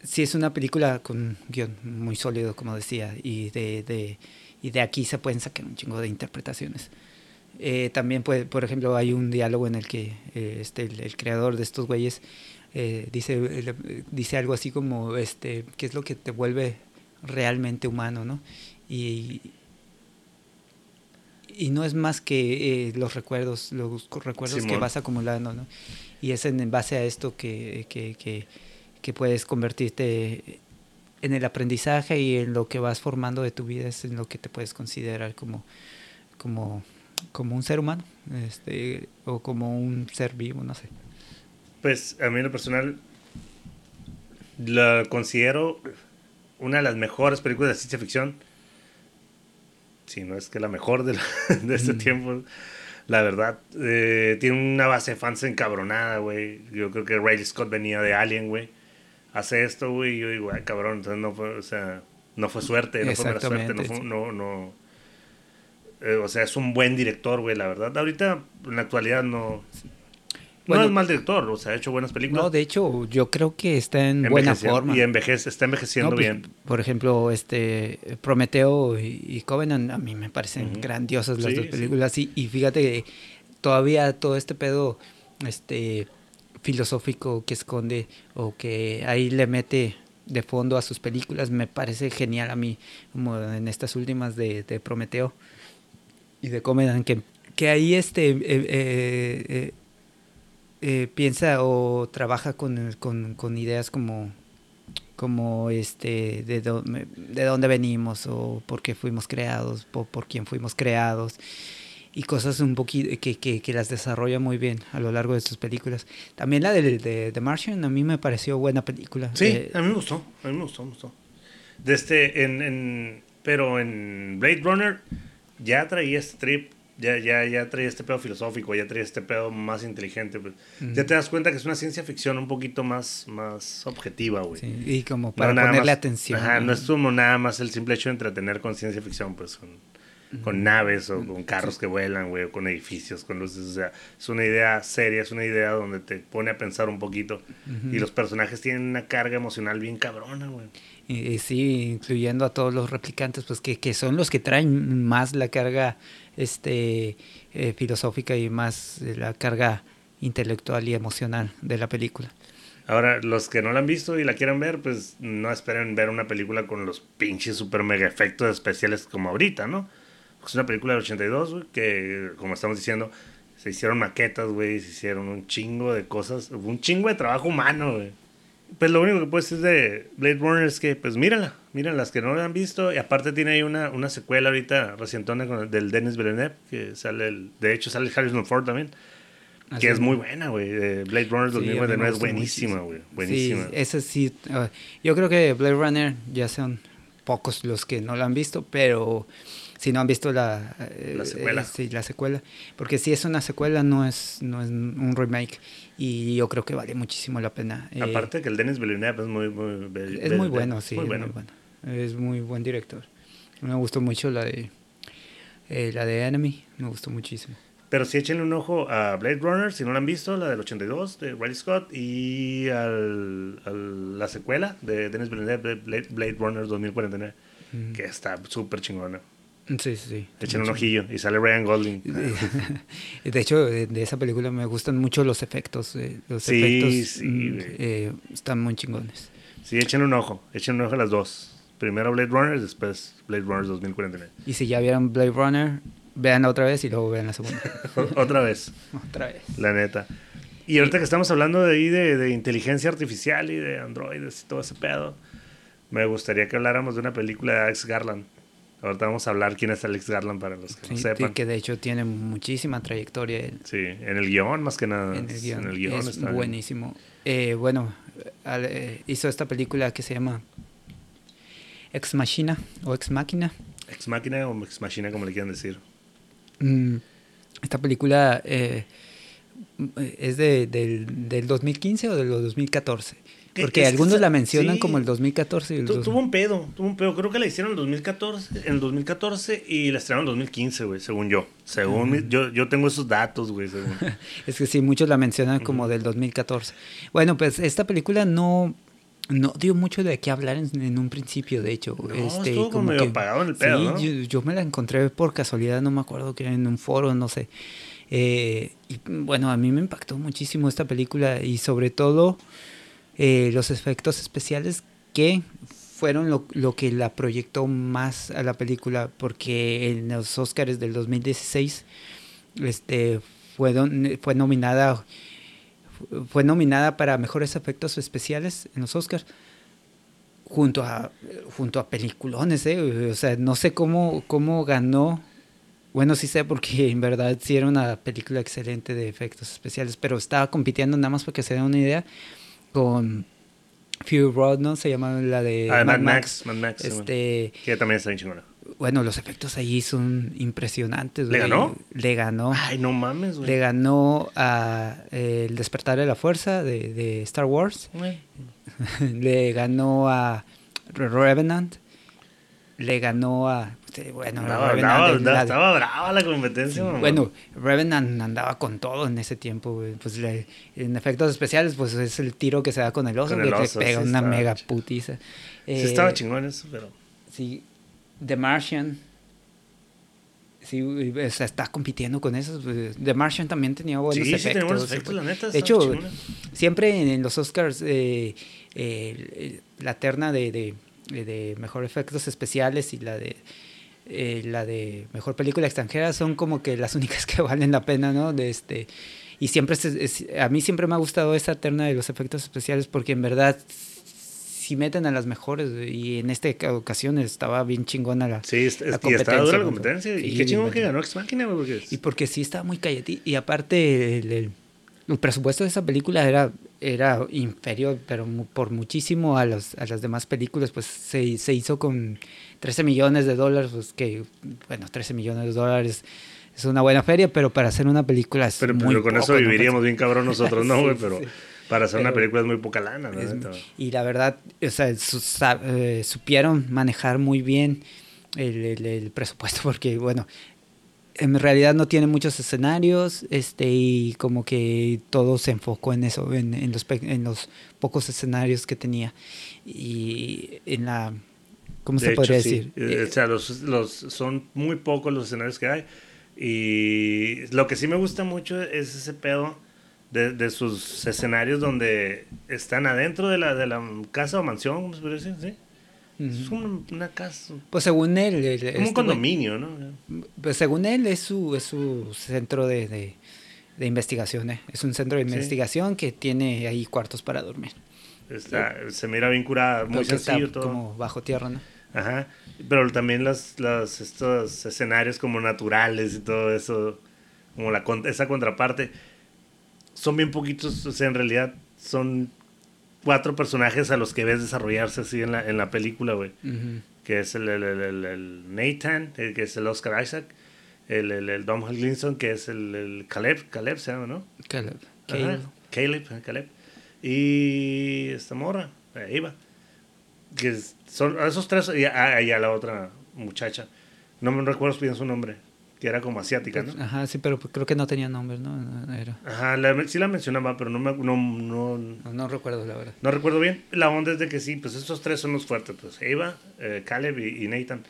sí es una película con un guion muy sólido, como decía, y de, de, y de aquí se pueden sacar un chingo de interpretaciones. Eh, también, puede, por ejemplo, hay un diálogo en el que este, el creador de estos güeyes eh, dice, eh, dice algo así como, este, ¿qué es lo que te vuelve realmente humano, no? Y, y no es más que eh, los recuerdos, los recuerdos que vas acumulando, ¿no? Y es en, base a esto que, que, que, que, puedes convertirte en el aprendizaje y en lo que vas formando de tu vida, es en lo que te puedes considerar como, como, como un ser humano, este, o como un ser vivo, no sé. Pues a mí en lo personal lo considero una de las mejores películas de ciencia ficción. Si no es que la mejor de, [laughs] de este mm. tiempo. La verdad, eh, tiene una base de fans encabronada, güey. Yo creo que Ray Scott venía de Alien, güey. Hace esto, güey. Y yo digo, ay, cabrón, entonces no fue, o sea, no fue suerte, no fue mala suerte, no fue, no, no. Eh, o sea, es un buen director, güey, la verdad. Ahorita, en la actualidad, no no es mal director, o sea, ha hecho buenas películas. No, de hecho, yo creo que está en buena forma. Y envejece, está envejeciendo pues, bien. Por ejemplo, este Prometeo y, Covenant, a mí me parecen grandiosas las dos películas. Y, y, fíjate que todavía todo este pedo este filosófico que esconde o que ahí le mete de fondo a sus películas me parece genial a mí, como en estas últimas de, de Prometeo y de Covenant, que, que ahí este... Eh, eh, eh eh, piensa o trabaja con, con, con, ideas como, como este, de, de dónde venimos o por qué fuimos creados, por, por quién fuimos creados y cosas un poquito que, que, que, las desarrolla muy bien a lo largo de sus películas. También la de, de, de Martian a mí me pareció buena película. Sí, eh, a mí me gustó, a mí me gustó, me gustó. De este, en, en, pero en Blade Runner ya traía este trip ya, ya, ya trae este pedo filosófico, ya trae este pedo más inteligente. Pues. Ya te das cuenta que es una ciencia ficción un poquito más, más objetiva, güey. Sí, y como para ponerle atención. Ajá, ¿no? es como nada más el simple hecho de entretener con ciencia ficción, pues con, con naves o con carros que vuelan, güey, o con edificios, con luces. O sea, es una idea seria, es una idea donde te pone a pensar un poquito. Y los personajes tienen una carga emocional bien cabrona, güey. Y, sí, incluyendo a todos los replicantes, pues que, que son los que traen más la carga este, eh, filosófica y más la carga intelectual y emocional de la película. Ahora, los que no la han visto y la quieran ver, pues no esperen ver una película con los pinches super mega efectos especiales como ahorita, ¿no? Es una película del 82, güey, que, como estamos diciendo, se hicieron maquetas, güey, se hicieron un chingo de cosas, un chingo de trabajo humano, güey. Pues lo único que puedes decir de Blade Runner es que, pues mírala, miren las que no la han visto. Y aparte tiene ahí una, una secuela ahorita recientona con el, del Dennis Villeneuve, que sale, el, de hecho sale Harrison Ford también. que es muy buena, güey. Blade Runner 2029 es buenísima, güey. Buenísima. Sí, esa sí. Uh, yo creo que Blade Runner ya son pocos los que no la han visto, pero si no han visto la, eh, la secuela. Eh, sí, la secuela. Porque si es una secuela, no es, no es un remake. Y yo creo que vale muchísimo la pena. Eh, Aparte que el Denis Villeneuve es muy, muy, es muy bueno, sí. Muy bueno. Es, muy bueno. es muy buen director. Me gustó mucho la de, la de Enemy. Me gustó muchísimo. Pero sí échenle un ojo a Blade Runner, si no la han visto, la del 82 de Riley Scott y al, la secuela de Denis Villeneuve, Blade, Runner 2049, que está súper chingona. Sí, sí. Echen un ojillo y sale Ryan Golding. [laughs] De hecho, de, esa película me gustan mucho los efectos. Eh, los sí, efectos sí, mm, eh, están muy chingones. Sí, echen un ojo. Echen un ojo a las dos. Primero Blade Runner, después Blade Runner 2049. Y si ya vieron Blade Runner, vean otra vez y luego vean la segunda. [laughs] otra vez. otra vez. La neta. Y ahorita que estamos hablando de ahí de, de inteligencia artificial y de androides y todo ese pedo, me gustaría que habláramos de una película de Alex Garland. Ahorita vamos a hablar quién es Alex Garland para los que no sepan. que de hecho tiene muchísima trayectoria. Sí, en el guion más que nada. En el guion, es buenísimo. Eh, bueno, eh, hizo esta película que se llama Ex Machina o Ex Máquina. Ex Máquina o Ex Machina, como le quieran decir. Mm, esta película eh, es de, del, del 2015 o del 2014 porque algunos la mencionan como el 2014. tuvo un pedo, tuvo un pedo. Creo que la hicieron en el 2014, en el 2014 y la estrenaron en 2015, güey, según yo. Según yo, yo tengo esos datos, güey. [laughs] es que sí, muchos la mencionan como del 2014. Bueno, pues esta película no, no dio mucho de qué hablar en, un principio, de hecho. No, este, estuvo como medio apagado en el pedo, sí, yo, me la encontré por casualidad, no me acuerdo que era en un foro, no sé. Eh, y bueno, a mí me impactó muchísimo esta película y sobre todo eh, los efectos especiales que fueron lo, lo, que la proyectó más a la película, porque en los Oscars del 2016 este, fue, fue, nominada, fue nominada para mejores efectos especiales en los Oscars junto a, junto a peliculones, ¿eh? o sea, no sé cómo, cómo ganó bueno, sí sé porque en verdad sí era una película excelente de efectos especiales, pero estaba compitiendo nada más porque se den una idea con Fury Road, ¿no? Se llama la de ah, Mad, Max. Mad Max. Este, que también está bien chingona. Bueno, los efectos allí son impresionantes. ¿Le ganó? Le ganó. Ay, no mames, güey. Le ganó a eh, El Despertar de la Fuerza de, de Star Wars. [laughs] Le ganó a Revenant. Le ganó a bueno, estaba brava la competencia. bueno, Revenant andaba con todo en ese tiempo, Pues en efectos especiales, pues es el tiro que se da con el oso, que te pega una mega putiza. sí, estaba chingón eso, pero. Sí, The Martian. Sí, o sea, está compitiendo con eso. Pues, The Martian también tenía buenos sí, efectos. Sí, buenos efectos, la neta. De hecho, siempre en, los Oscars, eh, eh, la terna de, de, de mejor efectos especiales y la de eh, la de mejor película extranjera son como que las [laughs] únicas que valen la pena, ¿no? De este, y siempre, a mí siempre me ha gustado esa terna de los efectos especiales porque en verdad si meten a las mejores y en esta ocasión estaba bien chingona la, sí, la competencia. Y la competencia. y qué chingón que ganó Ex Machina, porque... Y porque sí estaba muy calladito. Y aparte el, el, presupuesto de esa película era, era inferior, pero por muchísimo a, los, a las demás películas, pues se, se hizo con 13 millones de dólares, pues que, bueno, 13 millones de dólares es una buena feria, pero para hacer una película es pero, muy pero con eso viviríamos bien cabrón nosotros, ¿no, güey? [laughs] pero para hacer una película es muy poca lana, ¿no? y la verdad, o sea, eh, supieron manejar muy bien el, el, presupuesto, porque, bueno, en realidad no tiene muchos escenarios este y como que todo se enfocó en eso en, en, los, en los pocos escenarios que tenía y en la ¿Cómo se podría decir? Eh, o sea, los, los, son muy pocos los escenarios que hay. Y lo que sí me gusta mucho es ese pedo de, de, sus escenarios donde están adentro de la, de la casa o mansión, ¿cómo se puede decir? ¿Sí? Es una, casa. Pues según él. Es como un este condominio, ¿no? Pues según él es su, es su centro de, de, de investigación. ¿eh? Es un centro de investigación que tiene ahí cuartos para dormir. Está, se mira bien curada, muy sencillo todo. Como bajo tierra, ¿no? Ajá. Pero también las, las, estos escenarios como naturales y todo eso, como la, esa contraparte, son bien poquitos, o sea, en realidad son cuatro personajes a los que ves desarrollarse así en la, en la película, güey. Que es el, el, el, Nathan, que es el Oscar Isaac, el, el, el Dom Glinson, que es el, Caleb, Caleb se llama, ¿no? Caleb. Caleb. Caleb, Caleb. Y esta morra, Eva. Que son esos tres, y a, y a la otra muchacha. No me recuerdo bien su nombre que era como asiática, ¿no? Ajá, sí, pero creo que no tenía nombre, ¿no? Era. Ajá, sí la mencionaba, pero no, me, no, no, no, recuerdo, la verdad. No recuerdo bien. La onda es de que sí, pues estos tres son los fuertes, pues Eva, eh, Caleb y, Nathan.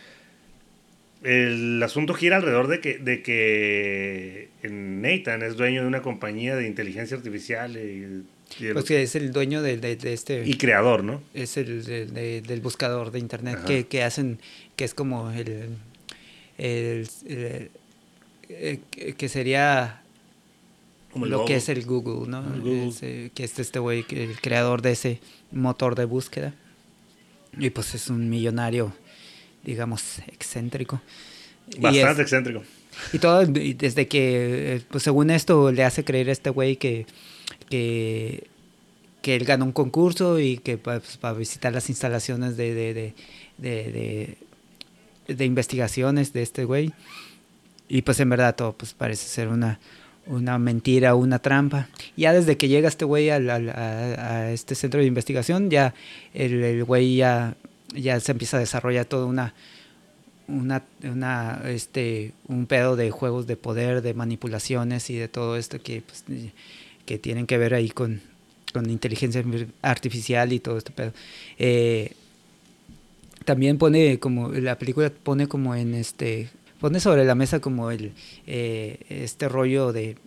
El asunto gira alrededor de que, de que Nathan es dueño de una compañía de inteligencia artificial y pues que es el dueño de, de, este... Y creador, ¿no? Es el del buscador de internet que, que, hacen, que es como el, el, eh, que sería lo que es el Google, ¿no? Eh, que es este güey, el creador de ese motor de búsqueda. Y pues es un millonario, digamos, excéntrico. Bastante excéntrico. Y todo desde que, pues según esto, le hace creer a este güey que, que, que él ganó un concurso y que pues, para visitar las instalaciones de, de, de, de investigaciones de este güey y pues en verdad todo pues parece ser una, una mentira, una trampa. Ya desde que llega este güey a, a, este centro de investigación, ya el, güey ya, ya se empieza a desarrollar toda una, una, una, este, un pedo de juegos de poder, de manipulaciones y de todo esto que, pues, que tienen que ver ahí con, con inteligencia artificial y todo este pedo. Eh, también pone como, la película pone como en este pone sobre la mesa como el eh, este rollo de,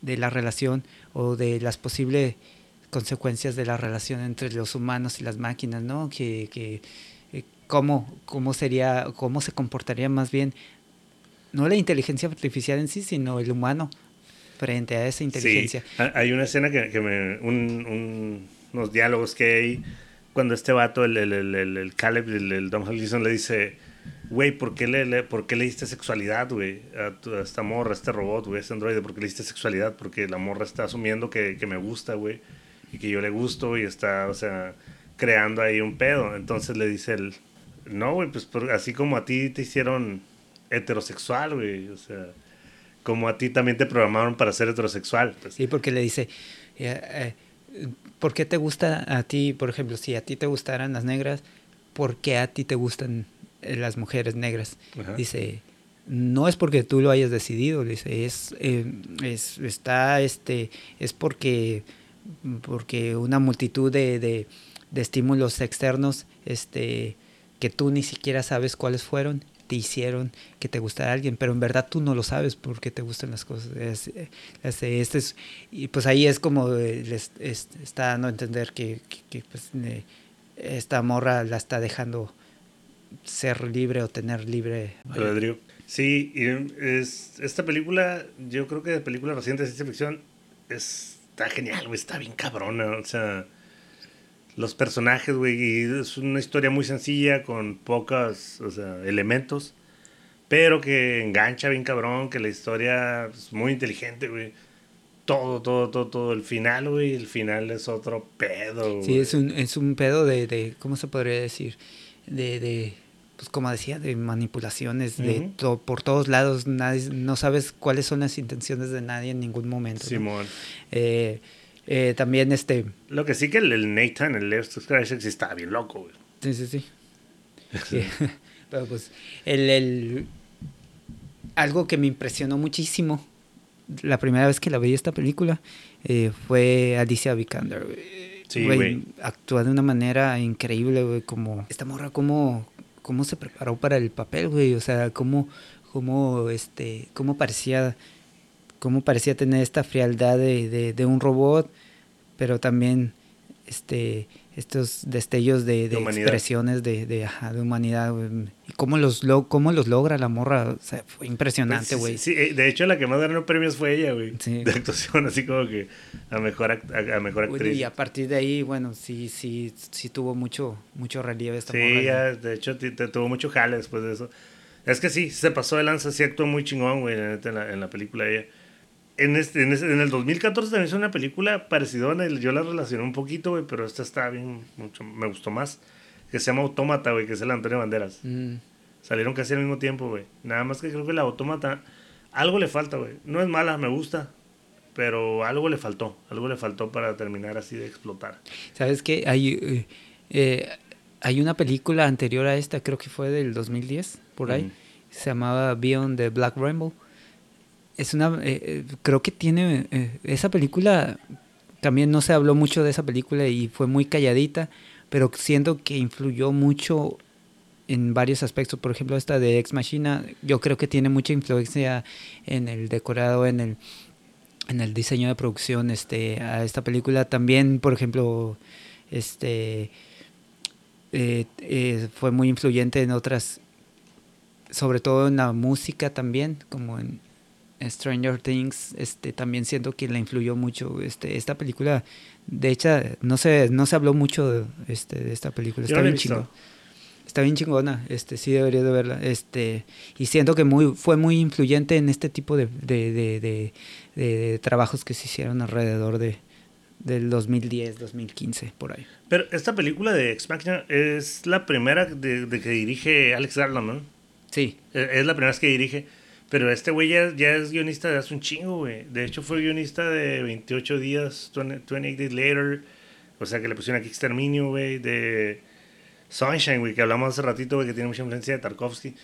de, la relación o de las posibles consecuencias de la relación entre los humanos y las máquinas, ¿no? Que, que eh, cómo, cómo sería, cómo se comportaría más bien, no la inteligencia artificial en sí, sino el humano frente a esa inteligencia. Sí. Hay una escena que, que me, un, unos diálogos que hay cuando este vato, el, el, el, el Caleb, el, Dom Hallison le dice, güey, ¿por, qué le, ¿por qué le diste sexualidad, güey? A, esta morra, a este robot, güey, a este androide, ¿por qué le diste sexualidad? Porque la morra está asumiendo que, que me gusta, güey, y que yo le gusto y está, o sea, creando ahí un pedo. Entonces le dice él, no, güey, pues así como a ti te hicieron heterosexual, güey, o sea, como a ti también te programaron para ser heterosexual. Pues. Sí, porque le dice, eh, eh, ¿por qué te gusta a ti, por ejemplo, si a ti te gustaran las negras, ¿por qué a ti te gustan eh, las mujeres negras. Dice, no es porque tú lo hayas decidido, dice, es, eh, es, está, este, es porque, porque una multitud de, de, estímulos externos, este, que tú ni siquiera sabes cuáles fueron, te hicieron que te gustara alguien, pero en verdad tú no lo sabes por qué te gustan las cosas. este es, y pues ahí es como les, está dando a entender que, pues, esta morra la está dejando ser libre o tener libre albedrío. Sí, es, esta película, yo creo que de película reciente de ciencia ficción está genial, está bien cabrona, o sea, los personajes, güey, y es una historia muy sencilla con pocos, o sea, elementos, pero que engancha bien cabrón, que la historia es muy inteligente, güey. Todo, todo, todo, todo. El final, güey, el final es otro pedo. Sí, es un, es un pedo de, de, ¿cómo se podría decir? de, de pues como decía, de manipulaciones, de por todos lados, nadie, no sabes cuáles son las intenciones de nadie en ningún momento. Simón. Eh, eh, también este... Lo que sí que el, Nathan, el Leo sí está bien loco, güey. Sí, sí, sí. [laughs] [laughs] Pero pues, el, el, algo que me impresionó muchísimo la primera vez que la vi esta película eh, fue Alicia Vikander. Sí, güey. Actúa de una manera increíble, güey, como esta morra, cómo, cómo se preparó para el papel, güey, o sea, cómo, cómo, este, cómo parecía cómo parecía tener esta frialdad de, de un robot, pero también este estos destellos de, expresiones de, de, humanidad, Y cómo los, cómo los logra la morra, o sea, fue impresionante, pues, güey. sí, eh, de hecho la que más ganó premios fue ella, güey. De actuación, así como que a mejor, a, mejor actriz. y a partir de ahí, bueno, sí, sí, sí tuvo mucho, mucho relieve esta sí, morra. Sí, de hecho tuvo mucho jale después de eso. Es que sí, se pasó de lanza, sí actuó muy chingón, güey, en la, en la película ella en, este, en, este, en, el 2014 también hizo una película parecida, yo la relacioné un poquito, güey, pero esta está bien, mucho, me gustó más, que se llama Autómata, güey, que es el Antonio Banderas. Mm. Salieron casi al mismo tiempo, güey. Nada más que creo que la Autómata, algo le falta, güey. No es mala, me gusta, pero algo le faltó, algo le faltó para terminar así de explotar. ¿Sabes qué? Hay, eh, eh, hay una película anterior a esta, creo que fue del 2010, por ahí, se llamaba Beyond the Black Rainbow es una eh, eh, creo que tiene eh, esa película también no se habló mucho de esa película y fue muy calladita pero siento que influyó mucho en varios aspectos. Por ejemplo esta de Ex Machina yo creo que tiene mucha influencia en el decorado en el en el diseño de producción este a esta película. También por ejemplo este fue muy influyente en otras sobre todo en la música también como en Stranger Things, este, también siento que la influyó mucho. Este, esta película, de hecho, no se, no se habló mucho de, este, de esta película. Está bien chingona. Está bien chingona, este, sí debería de verla. Este, y siento que muy, fue muy influyente en este tipo de, de, de, trabajos que se hicieron alrededor de, del 2010, 2015, por ahí. Pero esta película de Ex Machina es la primera de, que dirige Alex Garland, ¿no? Sí. Es la primera vez que dirige. Pero este güey ya, es guionista de hace un chingo, güey. De hecho, fue guionista de 28 días, 28 Days Later. O sea, que le pusieron aquí Exterminio, güey. De Sunshine, güey, que hablamos hace ratito, güey, que tiene mucha influencia de Tarkovsky.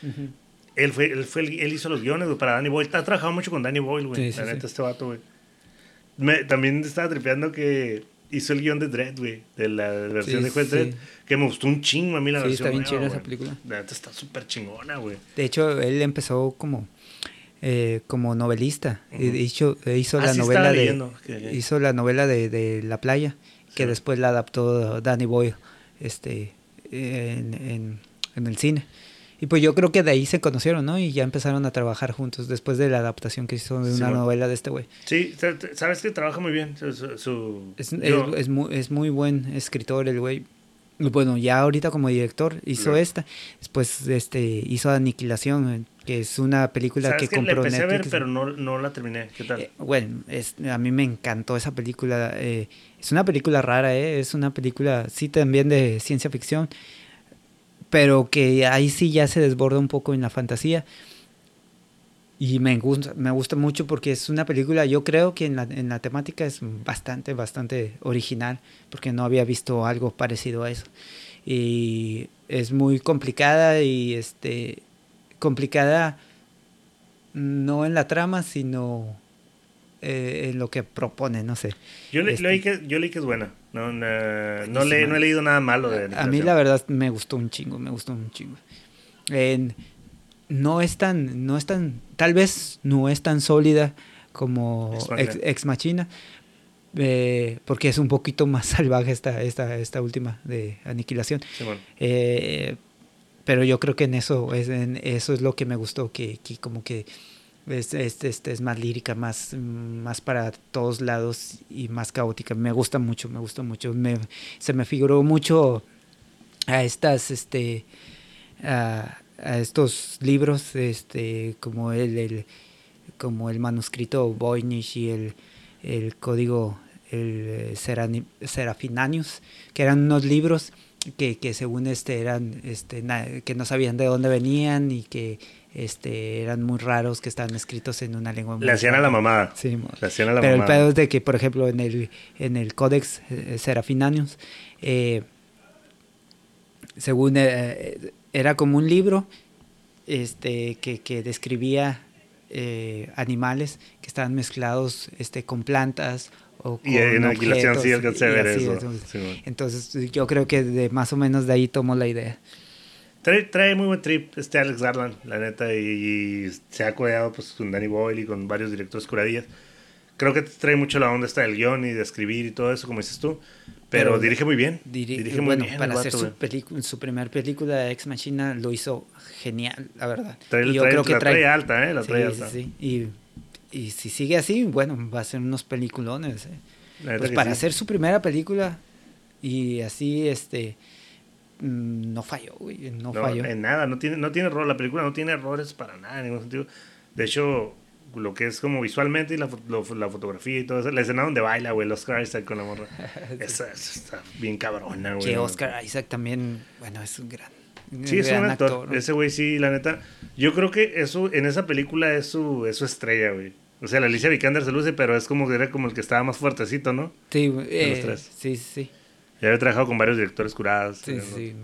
él, fue, él, fue, él hizo los guiones, güey, para Danny Boyle. Está trabajando mucho con Danny Boyle, güey. la neta, este vato, güey. también estaba tripeando que hizo el guion de Dread, güey, de la versión de Juez Dread, que me gustó un chingo a mí la versión. Sí, está bien chida esa película. La neta está súper chingona, güey. De hecho, él empezó como eh, como novelista. hizo, hizo la novela de, hizo la novela de, La Playa, que después la adaptó Danny Boyle este, en, el cine. Y pues yo creo que de ahí se conocieron, ¿no? Y ya empezaron a trabajar juntos después de la adaptación que hizo de una novela de este güey. Sí, sabes que trabaja muy bien. es, muy, es muy buen escritor el güey. Bueno, ya ahorita como director hizo esta, después este hizo Aniquilación, que es una película que, compró empecé a ver, pero no, no, la terminé. ¿Qué tal? Eh, bueno, es, a mí me encantó esa película. Eh, es una película rara, eh, es una película, sí, también de ciencia ficción, pero que ahí sí ya se desborda un poco en la fantasía. Y me gusta, me gusta mucho porque es una película, yo creo que en la, en la temática es bastante, bastante original, porque no había visto algo parecido a eso. Y es muy complicada y este complicada no en la trama, sino eh, en lo que propone, no sé. Yo, le, leí, este que, yo leí que es buena. No, no, no, le, no he leído nada malo de A mí la verdad me gustó un chingo, me gustó un chingo. no es tan, no es tan, tal vez no es tan sólida como Ex, Machina, eh, porque es un poquito más [laughs] salvaje esta, esta, esta última de Aniquilación. eh, pero yo creo que en eso es, en eso es lo que me gustó, que, que como que es, este, este es más lírica, más, más para todos lados y más caótica. Me gusta mucho, me gusta mucho. Se me figuró mucho a estas, este, a, estos libros, este, como el, el como el manuscrito Voynich y el, el código el Serafinanius, que eran unos libros que, que según este eran este que no sabían de dónde venían y que este eran muy raros que estaban escritos en una lengua muy le hacían a la mamada. Sí le hacían a la pero el pedo es de que por ejemplo en el en el Codex eh, Serafinanius eh, según eh, era como un libro este que, que describía animales que estaban mezclados este con plantas y en Aniquilación sí alcancé a ver eso. Entonces, yo creo que de más o menos de ahí tomó la idea. Trae, muy buen trip este Alex Garland, la neta, y, se ha codeado pues, con Danny Boyle y con varios directores curadillas. Creo que trae mucho la onda esta del guion y de escribir y todo eso, como dices tú. Pero, dirige muy bien. dirige muy bien. Para hacer su, su primera película, Ex Machina, lo hizo genial, la verdad. Trae, y yo creo que trae, alta, ¿eh? La trae alta. Sí, Y, y, si sigue así, bueno, va a ser unos peliculones. ¿eh? Pues para hacer su primera película y así, este Mm, no falló, güey, no, falló. En nada, no tiene, no tiene error, la película no tiene errores para nada, en ningún sentido. De hecho, lo que es como visualmente y la, la fotografía y todo eso, la escena donde baila, güey, el Oscar Isaac con la morra. [laughs] esa, está bien cabrona, güey. Que Oscar Isaac también, bueno, es un gran. Sí, es un actor. Ese güey sí, la neta. Yo creo que eso, en esa película es su, es su estrella, güey. O sea, la Alicia Vikander se luce, pero es como que era como el que estaba más fuertecito, ¿no? Sí, eh, sí, sí. Ya había trabajado con varios directores curados. Sí, sí,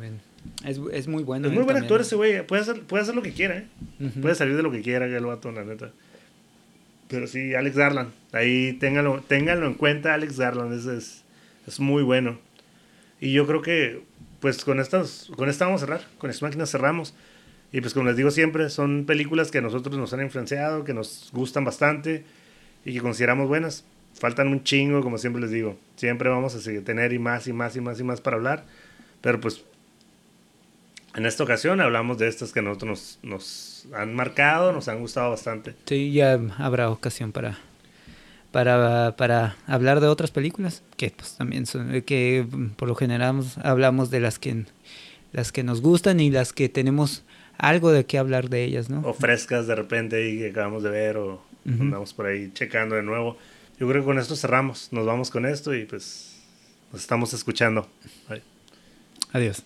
es, es, muy bueno. Es muy buen actor ese güey. Puede hacer, puede hacer lo que quiera, ¿eh? Puede salir de lo que quiera, ya lo va a la neta. Pero sí, Alex Garland. Ahí ténganlo, ténganlo en cuenta, Alex Garland. Es, es, es, muy bueno. Y yo creo que, pues con, estas, con esta vamos a cerrar. Con esta máquina cerramos. Y pues como les digo siempre, son películas que a nosotros nos han influenciado, que nos gustan bastante y que consideramos buenas faltan un chingo, como siempre les digo. Siempre vamos a seguir, tener y más y más y más y más para hablar. Pero pues en esta ocasión hablamos de estas que a nosotros nos, nos han marcado, nos han gustado bastante. Sí, ya habrá ocasión para, para, para hablar de otras películas, que pues también son, que por lo general hablamos de las que, las que nos gustan y las que tenemos algo de qué hablar de ellas, ¿no? O frescas de repente y que acabamos de ver o andamos por ahí checando de nuevo yo creo que con esto cerramos. Nos vamos con esto y pues nos estamos escuchando. Adiós.